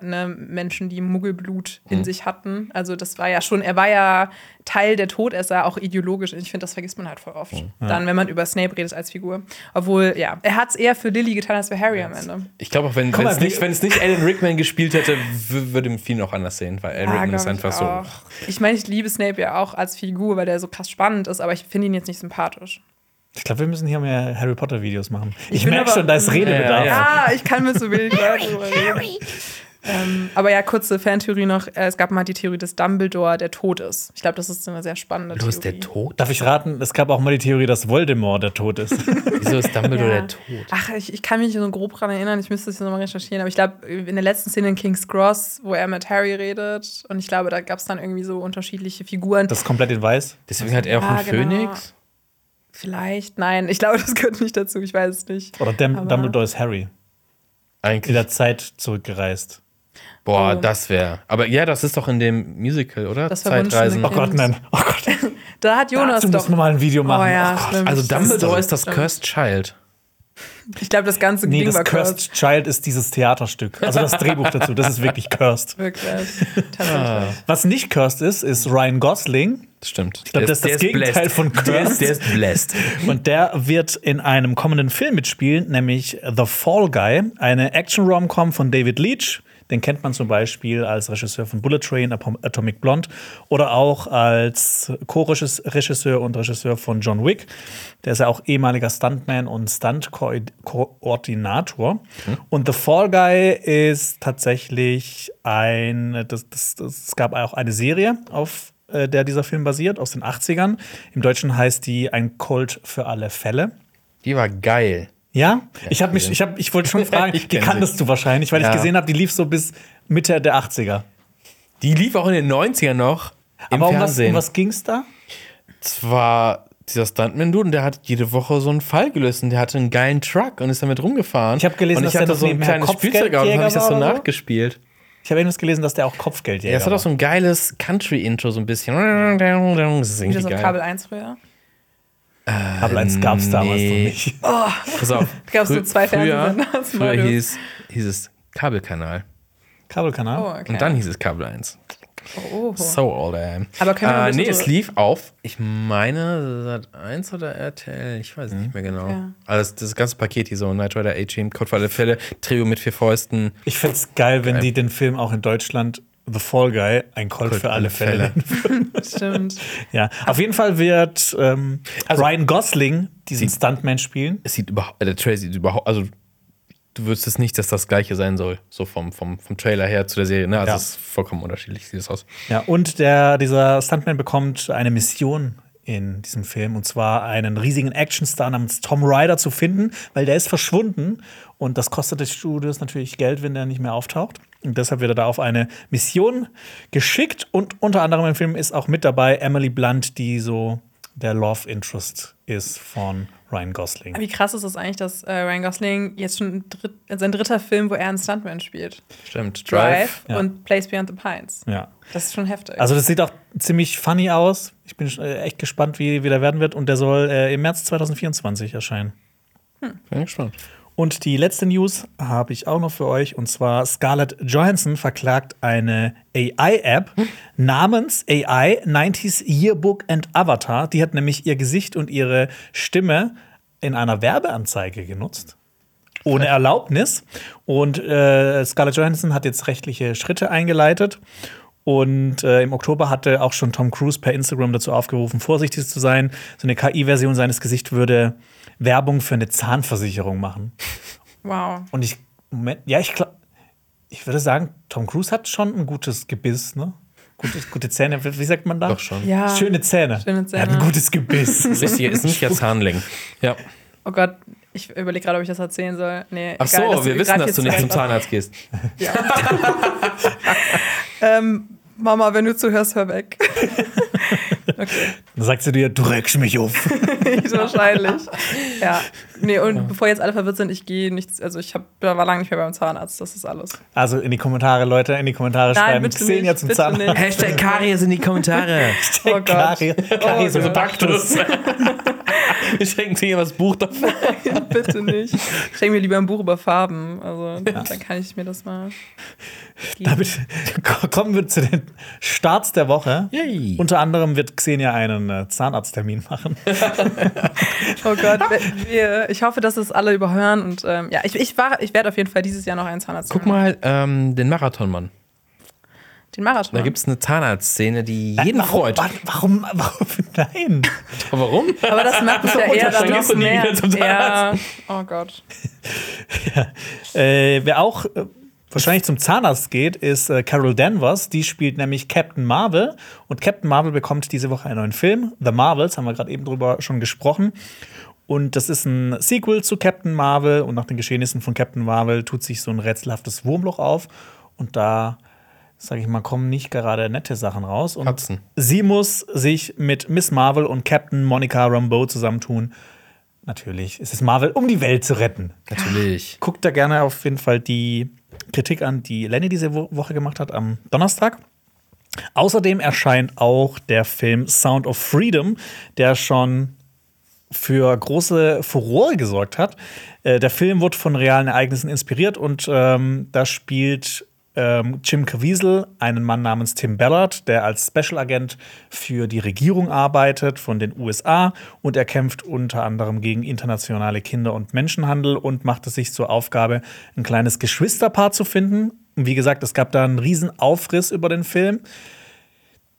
äh, ne, Menschen, die Muggelblut in Mhm. sich hatten. Also das war ja schon, er war ja Teil der Todesser, auch ideologisch. Ich finde, das vergisst man halt voll oft. Mhm. Dann, wenn man über Snape redet als Figur. Obwohl, ja, er hat es eher für Lily getan als für Harry am Ende. Ich glaube auch, wenn es nicht, wie- wenn es nicht Alan Rickman gespielt hätte, würde viel noch anders sehen, weil Alan Rickman ist glaub ich einfach so. Ich meine, ich liebe Snape ja auch als Figur, weil der so krass spannend ist, aber ich finde ihn jetzt nicht sympathisch. Ich glaube, wir müssen hier mehr Harry Potter-Videos machen. Ich, bin merke schon, da ist Redebedarf. Ja, ja. Ah, ich kann mit so wenig Leuten reden. Ähm, aber ja, kurze Fantheorie noch. Äh, Es gab mal die Theorie, dass Dumbledore der Tod ist. Ich glaube, das ist eine sehr spannende Du ist der Theorie. Tod? Darf ich raten? Es gab auch mal die Theorie, dass Voldemort der Tod ist. Wieso ist Dumbledore Ja. der Tod? Ach, ich, ich kann mich so grob dran erinnern, ich müsste es nochmal recherchieren, aber ich glaube, in der letzten Szene in King's Cross, wo er mit Harry redet, und ich glaube, da gab es dann irgendwie so unterschiedliche Figuren. Das ist komplett in weiß. Deswegen hat er auch Ah, einen genau. Phönix? Vielleicht, nein, ich glaube, das gehört nicht dazu, ich weiß es nicht. Oder Dam Aber- Dumbledore ist Harry. In Eigentlich. der Zeit zurückgereist. Boah, Oh. das wäre. Aber ja, das ist doch in dem Musical, oder? Das Zeitreisen. Oh. Gott, nein. Oh Gott. Da hat Jonas Dazu doch. müssen wir mal ein Video machen. Oh ja, Oh. Also Dumbledore ist das stimmt. Cursed Child. Ich glaube, das ganze Nee, Ding das war Cursed cursed. Child ist dieses Theaterstück. Also das Drehbuch dazu. Das ist wirklich cursed. Wirklich. Ah. Was nicht cursed ist, ist Ryan Gosling. Stimmt. Ich glaub, das ist das Gegenteil von der ist, cursed. der ist blessed. Und der wird in einem kommenden Film mitspielen, nämlich The Fall Guy, eine Action-Rom-Com von David Leach. Den kennt man zum Beispiel als Regisseur von Bullet Train, Atom- Atomic Blonde oder auch als Co-Regisseur und Regisseur von John Wick. Der ist ja auch ehemaliger Stuntman und Stunt-Koordinator. Und The Fall Guy ist tatsächlich ein, das, das, das, es gab auch eine Serie auf äh, der dieser Film basiert, aus den 80ern. Im Deutschen heißt die Ein Colt für alle Fälle. Die war geil. Ja, ich habe mich, ich habe, ich wollte schon fragen, Ich die kanntest sie. du wahrscheinlich, weil Ja. ich gesehen habe, die lief so bis Mitte der 80er. Die lief auch in den 90ern noch im Aber um was, Fernsehen. um was ging's da? zwar dieser Stuntman-Dude und der hat jede Woche so einen Fall gelöst und der hatte einen geilen Truck und ist damit rumgefahren. Ich hab gelesen, und dass ich der hatte so ein kleines Spielzeug und habe ich das so war nachgespielt. Ich habe irgendwas gelesen, dass der auch Kopfgeldjäger Ja, es hat auch war. so ein geiles Country-Intro, so ein bisschen. Das ist Wie irgendwie das auf geil. Kabel 1 früher. Kabel 1 gab's damals nee. noch nicht. Pass auf. Gab's so frü- zwei früher, früher hieß, hieß es Kabelkanal. Kabelkanal. Oh, okay. Und dann hieß es Kabel 1. Oh. So old I am. Aber können wir äh, Nee, es lief auf, ich meine, Sat 1 oder RTL, ich weiß nicht mehr genau. Ja. Also das ganze Paket hier so, Night Rider, A-Team, Code für alle Fälle, Trio mit vier Fäusten. Ich find's geil, wenn Geil. die den Film auch in Deutschland The Fall Guy, ein Colt für alle Fälle. Stimmt. ja, auf jeden Fall wird ähm, Ryan Gosling diesen Stuntman spielen. Es sieht überhaupt, äh, der Trailer sieht überhaupt, also du wüsstest nicht, dass das gleiche sein soll, so vom, vom, vom Trailer her zu der Serie. Ne? Also Ja. es ist vollkommen unterschiedlich, sieht es aus. Ja, und der, dieser Stuntman bekommt eine Mission in diesem Film und zwar einen riesigen Actionstar namens Tom Ryder zu finden, weil der ist verschwunden und das kostet des Studios natürlich Geld, wenn der nicht mehr auftaucht. Und deshalb wird er da auf eine Mission geschickt und unter anderem im Film ist auch mit dabei Emily Blunt, die so der Love Interest ist von Ryan Gosling. Wie krass ist es eigentlich, dass äh, Ryan Gosling jetzt schon ein dritt, sein dritter Film, wo er einen Stuntman spielt. Stimmt. Drive, Ja. und Place Beyond the Pines. Ja. Das ist schon heftig. Also das sieht auch ziemlich funny aus. Ich bin äh, echt gespannt, wie, wie der werden wird. Und der soll äh, im März 2024 erscheinen. Bin gespannt. Und die letzte News habe ich auch noch für euch. Und zwar Scarlett Johansson verklagt eine AI-App namens AI 90s Yearbook and Avatar. Die hat nämlich ihr Gesicht und ihre Stimme in einer Werbeanzeige genutzt. Ohne Erlaubnis. Und äh, Scarlett Johansson hat jetzt rechtliche Schritte eingeleitet. Und äh, im Oktober hatte auch schon Tom Cruise per Instagram dazu aufgerufen, vorsichtig zu sein. So eine KI-Version seines Gesichts würde Werbung für eine Zahnversicherung machen. wow. Und ich, Moment, ja, ich glaube, ich würde sagen, Tom Cruise hat schon ein gutes Gebiss, ne? Gute, gute Zähne, wie sagt man da? Doch schon. Ja. Schöne Zähne. Schöne Er hat ein Zähne. gutes Gebiss. Richtig, ist nicht ja Zahnlängen. Ja. Oh Gott, ich überlege gerade, ob ich das erzählen soll. Nee, Ach so, egal, das wir wissen, dass du nicht zum Zahnarzt gehst. Ähm, Mama, wenn du zuhörst, hör weg. okay, Dann sagt sie dir, du regst mich auf. nicht wahrscheinlich. Ja. Nee, und bevor jetzt alle verwirrt sind, ich gehe nichts, also ich hab, war lange nicht mehr beim Zahnarzt, das ist alles. Also in die Kommentare, Leute, in die Kommentare Nein, schreiben, bitte Xenia nicht, zum bitte Zahnarzt. nicht. Hashtag Karies in die Kommentare. Oh Gott. Karies, Karies Oh und Gott. Baktus. Schenken Sie mir das Buch davon? Nein, bitte nicht. Schenken mir lieber ein Buch über Farben. Also dann kann ich mir das mal. Geben. Damit kommen wir zu den Starts der Woche. Yay. Unter anderem wird Xenia einen äh, Zahnarzttermin machen. oh Gott, wir, ich hoffe, dass es alle überhören. Und ähm, ja, ich, ich, ich werde auf jeden Fall dieses Jahr noch einen Zahnarzt Guck mal ähm, den Marathonmann. Den Marathon. Da gibt es eine Zahnarztszene, die jeden Nein, warum, freut. Warum, warum, nein? warum? Aber das macht es ja eher dann noch mehr. Ja. Oh Gott. ja. Äh, wer auch äh, wahrscheinlich zum Zahnarzt geht, ist äh, Carol Danvers. Die spielt nämlich Captain Marvel. Und Captain Marvel bekommt diese Woche einen neuen Film. The Marvels, haben wir gerade eben drüber schon gesprochen. Und das ist ein Sequel zu Captain Marvel. Und nach den Geschehnissen von Captain Marvel tut sich so ein rätselhaftes Wurmloch auf. Und da sag ich mal, kommen nicht gerade nette Sachen raus. Und Katzen. sie muss sich mit Miss Marvel und Captain Monica Rambeau zusammentun. Natürlich ist es Marvel, um die Welt zu retten. Natürlich. Guckt da gerne auf jeden Fall die Kritik an, die Lenny diese Woche gemacht hat am Donnerstag. Außerdem erscheint auch der Film Sound of Freedom, der schon für große Furore gesorgt hat. Äh, der Film wird von realen Ereignissen inspiriert und ähm, da spielt ähm, Jim Caviezel einen Mann namens Tim Ballard, der als Special Agent für die Regierung arbeitet von den USA und er kämpft unter anderem gegen internationale Kinder- und Menschenhandel und macht es sich zur Aufgabe, ein kleines Geschwisterpaar zu finden. Und wie gesagt, es gab da einen riesen Aufriss über den Film.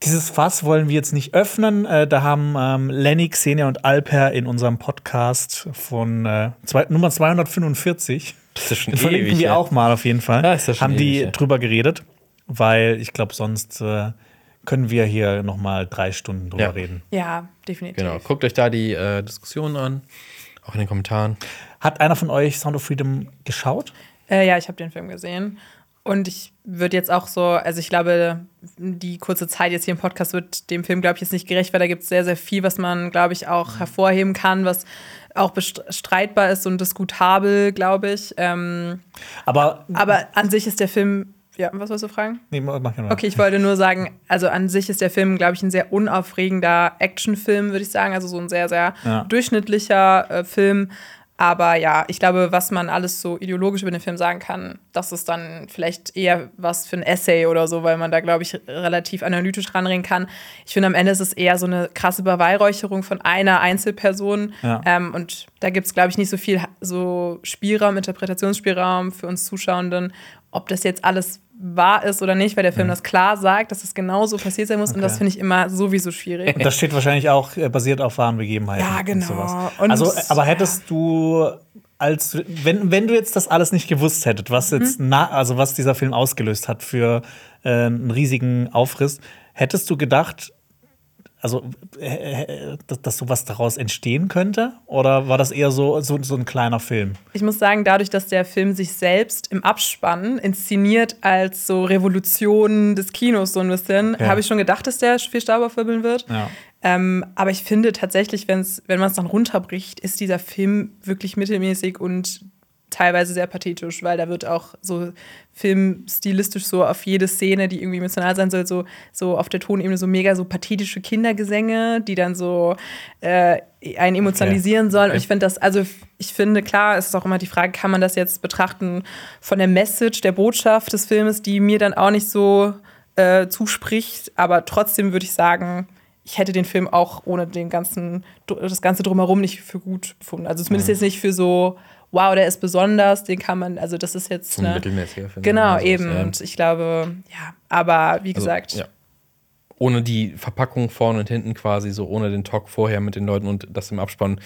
Dieses Fass wollen wir jetzt nicht öffnen. Äh, da haben ähm, Lenny, Xenia und Alper in unserem Podcast von äh, zwei, Nummer 245 das ist schon Den verlinken ewig, wir ja. auch mal auf jeden Fall. Ja, ist ja haben die ewig, ja. drüber geredet, weil ich glaube, sonst äh, können wir hier noch mal drei Stunden drüber Ja. reden. Ja, definitiv. Genau, guckt euch da die äh, Diskussionen an, auch in den Kommentaren. Hat einer von euch Sound of Freedom geschaut? Äh, ja, ich habe den Film gesehen. Und ich würde jetzt auch so, also ich glaube, die kurze Zeit jetzt hier im Podcast wird dem Film, glaube ich, jetzt nicht gerecht, weil da gibt es sehr, sehr viel, was man, glaube ich, auch hervorheben kann, was auch bestreitbar ist und diskutabel, glaube ich. Ähm, aber, aber an sich ist der Film. Ja, was wolltest du fragen? Nee, mach mal. Okay, ich wollte nur sagen, also an sich ist der Film, glaube ich, ein sehr unaufregender Actionfilm, würde ich sagen. Also so ein sehr, sehr Ja. durchschnittlicher äh, Film. Aber ja, ich glaube, was man alles so ideologisch über den Film sagen kann, das ist dann vielleicht eher was für ein Essay oder so, weil man da, glaube ich, relativ analytisch ranreden kann. Ich finde, am Ende ist es eher so eine krasse Beweihräucherung von einer Einzelperson. Ja. Ähm, und da gibt es, glaube ich, nicht so viel so Spielraum, Interpretationsspielraum für uns Zuschauenden, ob das jetzt alles wahr ist oder nicht, weil der Film das klar sagt, dass es genauso passiert sein muss. Und Okay. das finde ich immer sowieso schwierig. Und das steht wahrscheinlich auch äh, basiert auf wahren Begebenheiten. Ja, genau. Und sowas. Und- also, aber hättest du als wenn, wenn du jetzt das alles nicht gewusst hättet, was jetzt Mhm. na, also was dieser Film ausgelöst hat für äh, einen riesigen Aufriss, hättest du gedacht, also äh, äh, dass, dass sowas daraus entstehen könnte? Oder war das eher so, so, so ein kleiner Film? Ich muss sagen, dadurch, dass der Film sich selbst im Abspann inszeniert als so Revolution des Kinos so ein bisschen, Ja. habe ich schon gedacht, dass der viel Staub aufwirbeln wird. Ja. Ähm, aber ich finde tatsächlich, wenn's, wenn man es dann runterbricht, ist dieser Film wirklich mittelmäßig und teilweise sehr pathetisch, weil da wird auch so filmstilistisch so auf jede Szene, die irgendwie emotional sein soll, so, so auf der Tonebene so mega so pathetische Kindergesänge, die dann so äh, einen emotionalisieren sollen. Und ich finde das, also ich finde, klar, es ist auch immer die Frage, kann man das jetzt betrachten von der Message, der Botschaft des Filmes, die mir dann auch nicht so äh, zuspricht, aber trotzdem würde ich sagen, ich hätte den Film auch ohne den ganzen, das ganze drumherum nicht für gut befunden. Also zumindest jetzt nicht für so, wow, der ist besonders, den kann man, also das ist jetzt Ein ne, mittelmäßiger Film. Genau, Also, eben. ja. Und ich glaube, ja, aber wie Also, gesagt, ja. Ohne die Verpackung vorne und hinten quasi, so ohne den Talk vorher mit den Leuten und das im Abspann,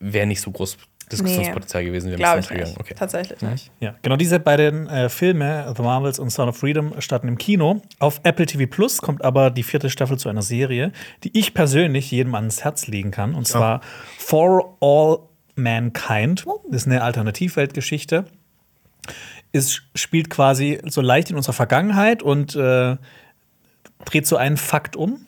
wäre nicht so groß Diskussionspotenzial gewesen. Wir glaube ich es nicht. gegangen. Okay. Tatsächlich nicht. Ja, genau diese beiden äh, Filme, The Marvels und Sound of Freedom, starten im Kino. Auf Apple TV Plus kommt aber die vierte Staffel zu einer Serie, die ich persönlich jedem ans Herz legen kann. Und zwar For All Mankind. Das ist eine Alternativweltgeschichte. Es spielt quasi so leicht in unserer Vergangenheit und äh, dreht so einen Fakt um.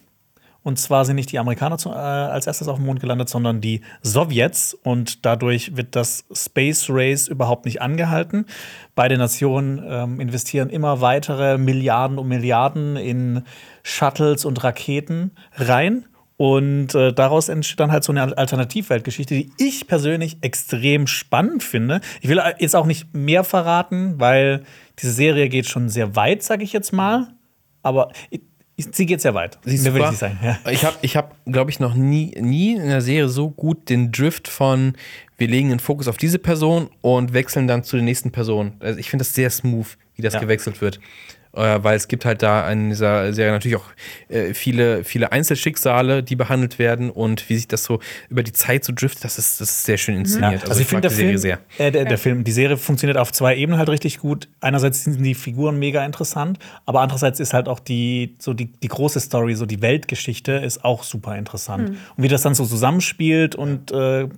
Und zwar sind nicht die Amerikaner zu, äh, als erstes auf dem Mond gelandet, sondern die Sowjets. Und dadurch wird das Space Race überhaupt nicht angehalten. Beide Nationen ähm, investieren immer weitere Milliarden um Milliarden in Shuttles und Raketen rein. Und äh, daraus entsteht dann halt so eine Alternativweltgeschichte, die ich persönlich extrem spannend finde. Ich will jetzt auch nicht mehr verraten, weil diese Serie geht schon sehr weit, sage ich jetzt mal. Aber sie geht sehr weit. Sie Mehr will ich nicht sagen. Ja. Ich habe, ich hab, glaube ich, noch nie, nie in der Serie so gut den Drift von wir legen den Fokus auf diese Person und wechseln dann zu der nächsten Person. Also ich finde das sehr smooth, wie das Ja. gewechselt wird. Äh, weil es gibt halt da in dieser Serie natürlich auch äh, viele, viele Einzelschicksale, die behandelt werden und wie sich das so über die Zeit so driftet, das ist, das ist sehr schön Ja, inszeniert. also, ich finde, der, mag die Serie Film, äh, der, der Film, die Serie funktioniert auf zwei Ebenen halt richtig gut. Einerseits sind die Figuren mega interessant, aber andererseits ist halt auch die, so die, die große Story, so die Weltgeschichte ist auch super interessant. Und wie das dann so zusammenspielt und äh,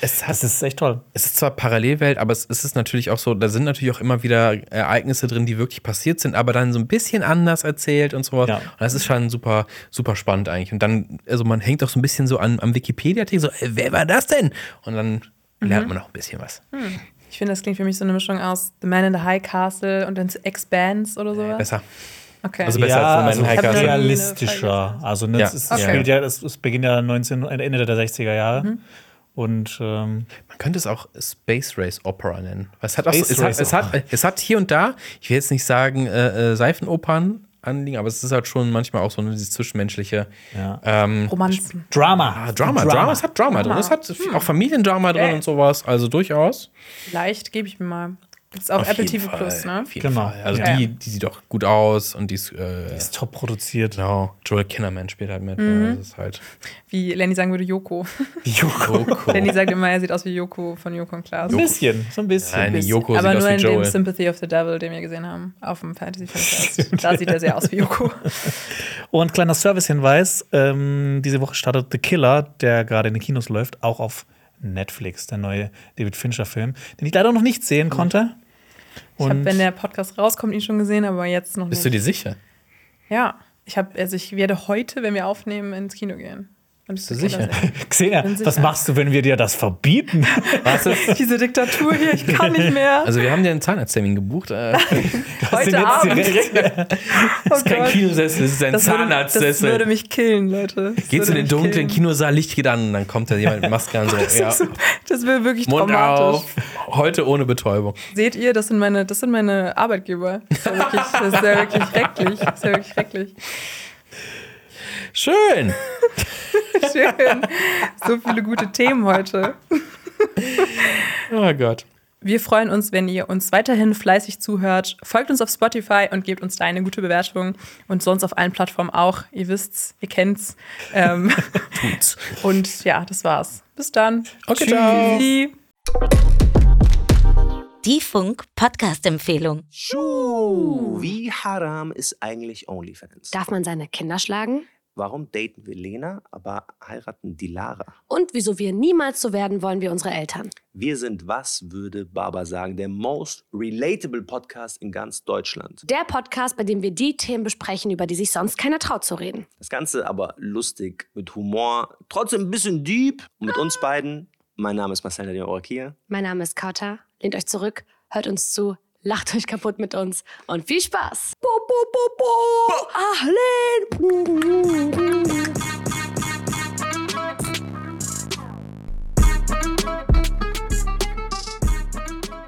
Es, hat, das ist echt toll. es ist zwar Parallelwelt, aber es, es ist natürlich auch so, da sind natürlich auch immer wieder Ereignisse drin, die wirklich passiert sind, aber dann so ein bisschen anders erzählt und sowas. Ja. Und das ist schon super, super spannend eigentlich. Und dann, also man hängt auch so ein bisschen so an, am Wikipedia-Artikel, so, äh, wer war das denn? Und dann lernt man auch ein bisschen was. Ich finde, das klingt für mich so eine Mischung aus The Man in the High Castle und dann Expanse oder sowas. Besser. Okay. Also besser als ja, Moment also in High Castle. realistischer. Also ne, Ja. es, ist, Okay. es spielt ja, es, es beginnt ja 19, Ende der 60er Jahre. Mhm. Und ähm, Man könnte es auch Space Race Opera nennen. Es hat, auch es, hat, es, hat, es hat hier und da, ich will jetzt nicht sagen äh, äh, Seifenopern anliegen, aber es ist halt schon manchmal auch so eine, dieses zwischenmenschliche Ja. ähm, Romanzen. Drama. Ah, Drama, Drama, es hat Drama, drin. Es hat auch Familiendrama drin Okay. und sowas, also durchaus. Vielleicht gebe ich mir mal. Gibt's auf, Apple jeden TV Fall, Plus, ne? Auf jeden Genau. Fall. Also Ja. die, die sieht doch gut aus und die ist, äh, Ist top produziert. genau, Joel Kinnaman spielt halt mit. Mhm. ne? Das ist halt Wie Lenny sagen würde, Yoko. Joko. Lenny sagt immer, er sieht aus wie Yoko von Yoko und Klaas. Ein bisschen, so ein bisschen. Nein, die Joko Aber sieht aus nur wie in dem. Sympathy of the Devil, den wir gesehen haben, auf dem Fantasy Filmfest. da sieht er sehr aus wie Yoko. Und kleiner Servicehinweis: ähm, Diese Woche startet The Killer, der gerade in den Kinos läuft, auch auf Netflix, der neue David Fincher-Film, den ich leider noch nicht sehen konnte. Ich habe, wenn der Podcast rauskommt, ihn schon gesehen, aber jetzt noch Bist du nicht. dir sicher? Ja, ich habe, also ich werde heute, wenn wir aufnehmen, ins Kino gehen. Bist du sicher? Xenia, was machst du, wenn wir dir das verbieten? Was ist? Diese Diktatur hier, ich kann nicht mehr. Also wir haben dir einen Zahnarzttermin gebucht. Äh, heute Abend. Oh kein Gott. Kinosessel, es ist ein Das würde, das Zahnarztsessel. würde mich killen, Leute. Das Geht's in den dunklen killen. Kinosaal, Licht geht an und dann kommt da jemand mit Maske an so. Das, ja. ist so, das wäre wirklich Mund traumatisch. auf, heute ohne Betäubung. Seht ihr, das sind meine, das sind meine Arbeitgeber. Das ist ja wirklich, das ist ja wirklich schrecklich. Das ist ja wirklich schrecklich. Schön. Schön. So viele gute Themen heute. Oh Gott. Wir freuen uns, wenn ihr uns weiterhin fleißig zuhört. Folgt uns auf Spotify und gebt uns da eine gute Bewertung. Und sonst auf allen Plattformen auch. Ihr wisst's, ihr kennt's. Ähm, Tut's. und ja, das war's. Bis dann. Okay, ciao. Die Funk-Podcast-Empfehlung. Schuh, wie haram ist eigentlich OnlyFans? Darf man seine Kinder schlagen? Warum daten wir Lena, aber heiraten die Lara? Und wieso wir niemals so werden wollen wie unsere Eltern? Wir sind, was würde Baba sagen, der most relatable Podcast in ganz Deutschland. Der Podcast, bei dem wir die Themen besprechen, über die sich sonst keiner traut zu reden. Das Ganze aber lustig, mit Humor, trotzdem ein bisschen deep. Und mit uns beiden, mein Name ist Marcel Nadine Orakia. Mein Name ist Kauta. Lehnt euch zurück, hört uns zu, lacht euch kaputt mit uns und viel Spaß. Bo, bo, bo, bo. Ahlen.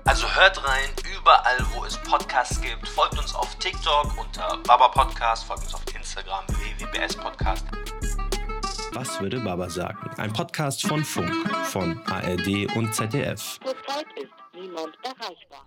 Also hört rein, überall wo es Podcasts gibt. Folgt uns auf TikTok unter Baba Podcast, folgt uns auf Instagram www.bs Podcast. Was würde Baba sagen? Ein Podcast von Funk, von ARD und ZDF. Zurzeit ist niemand erreichbar.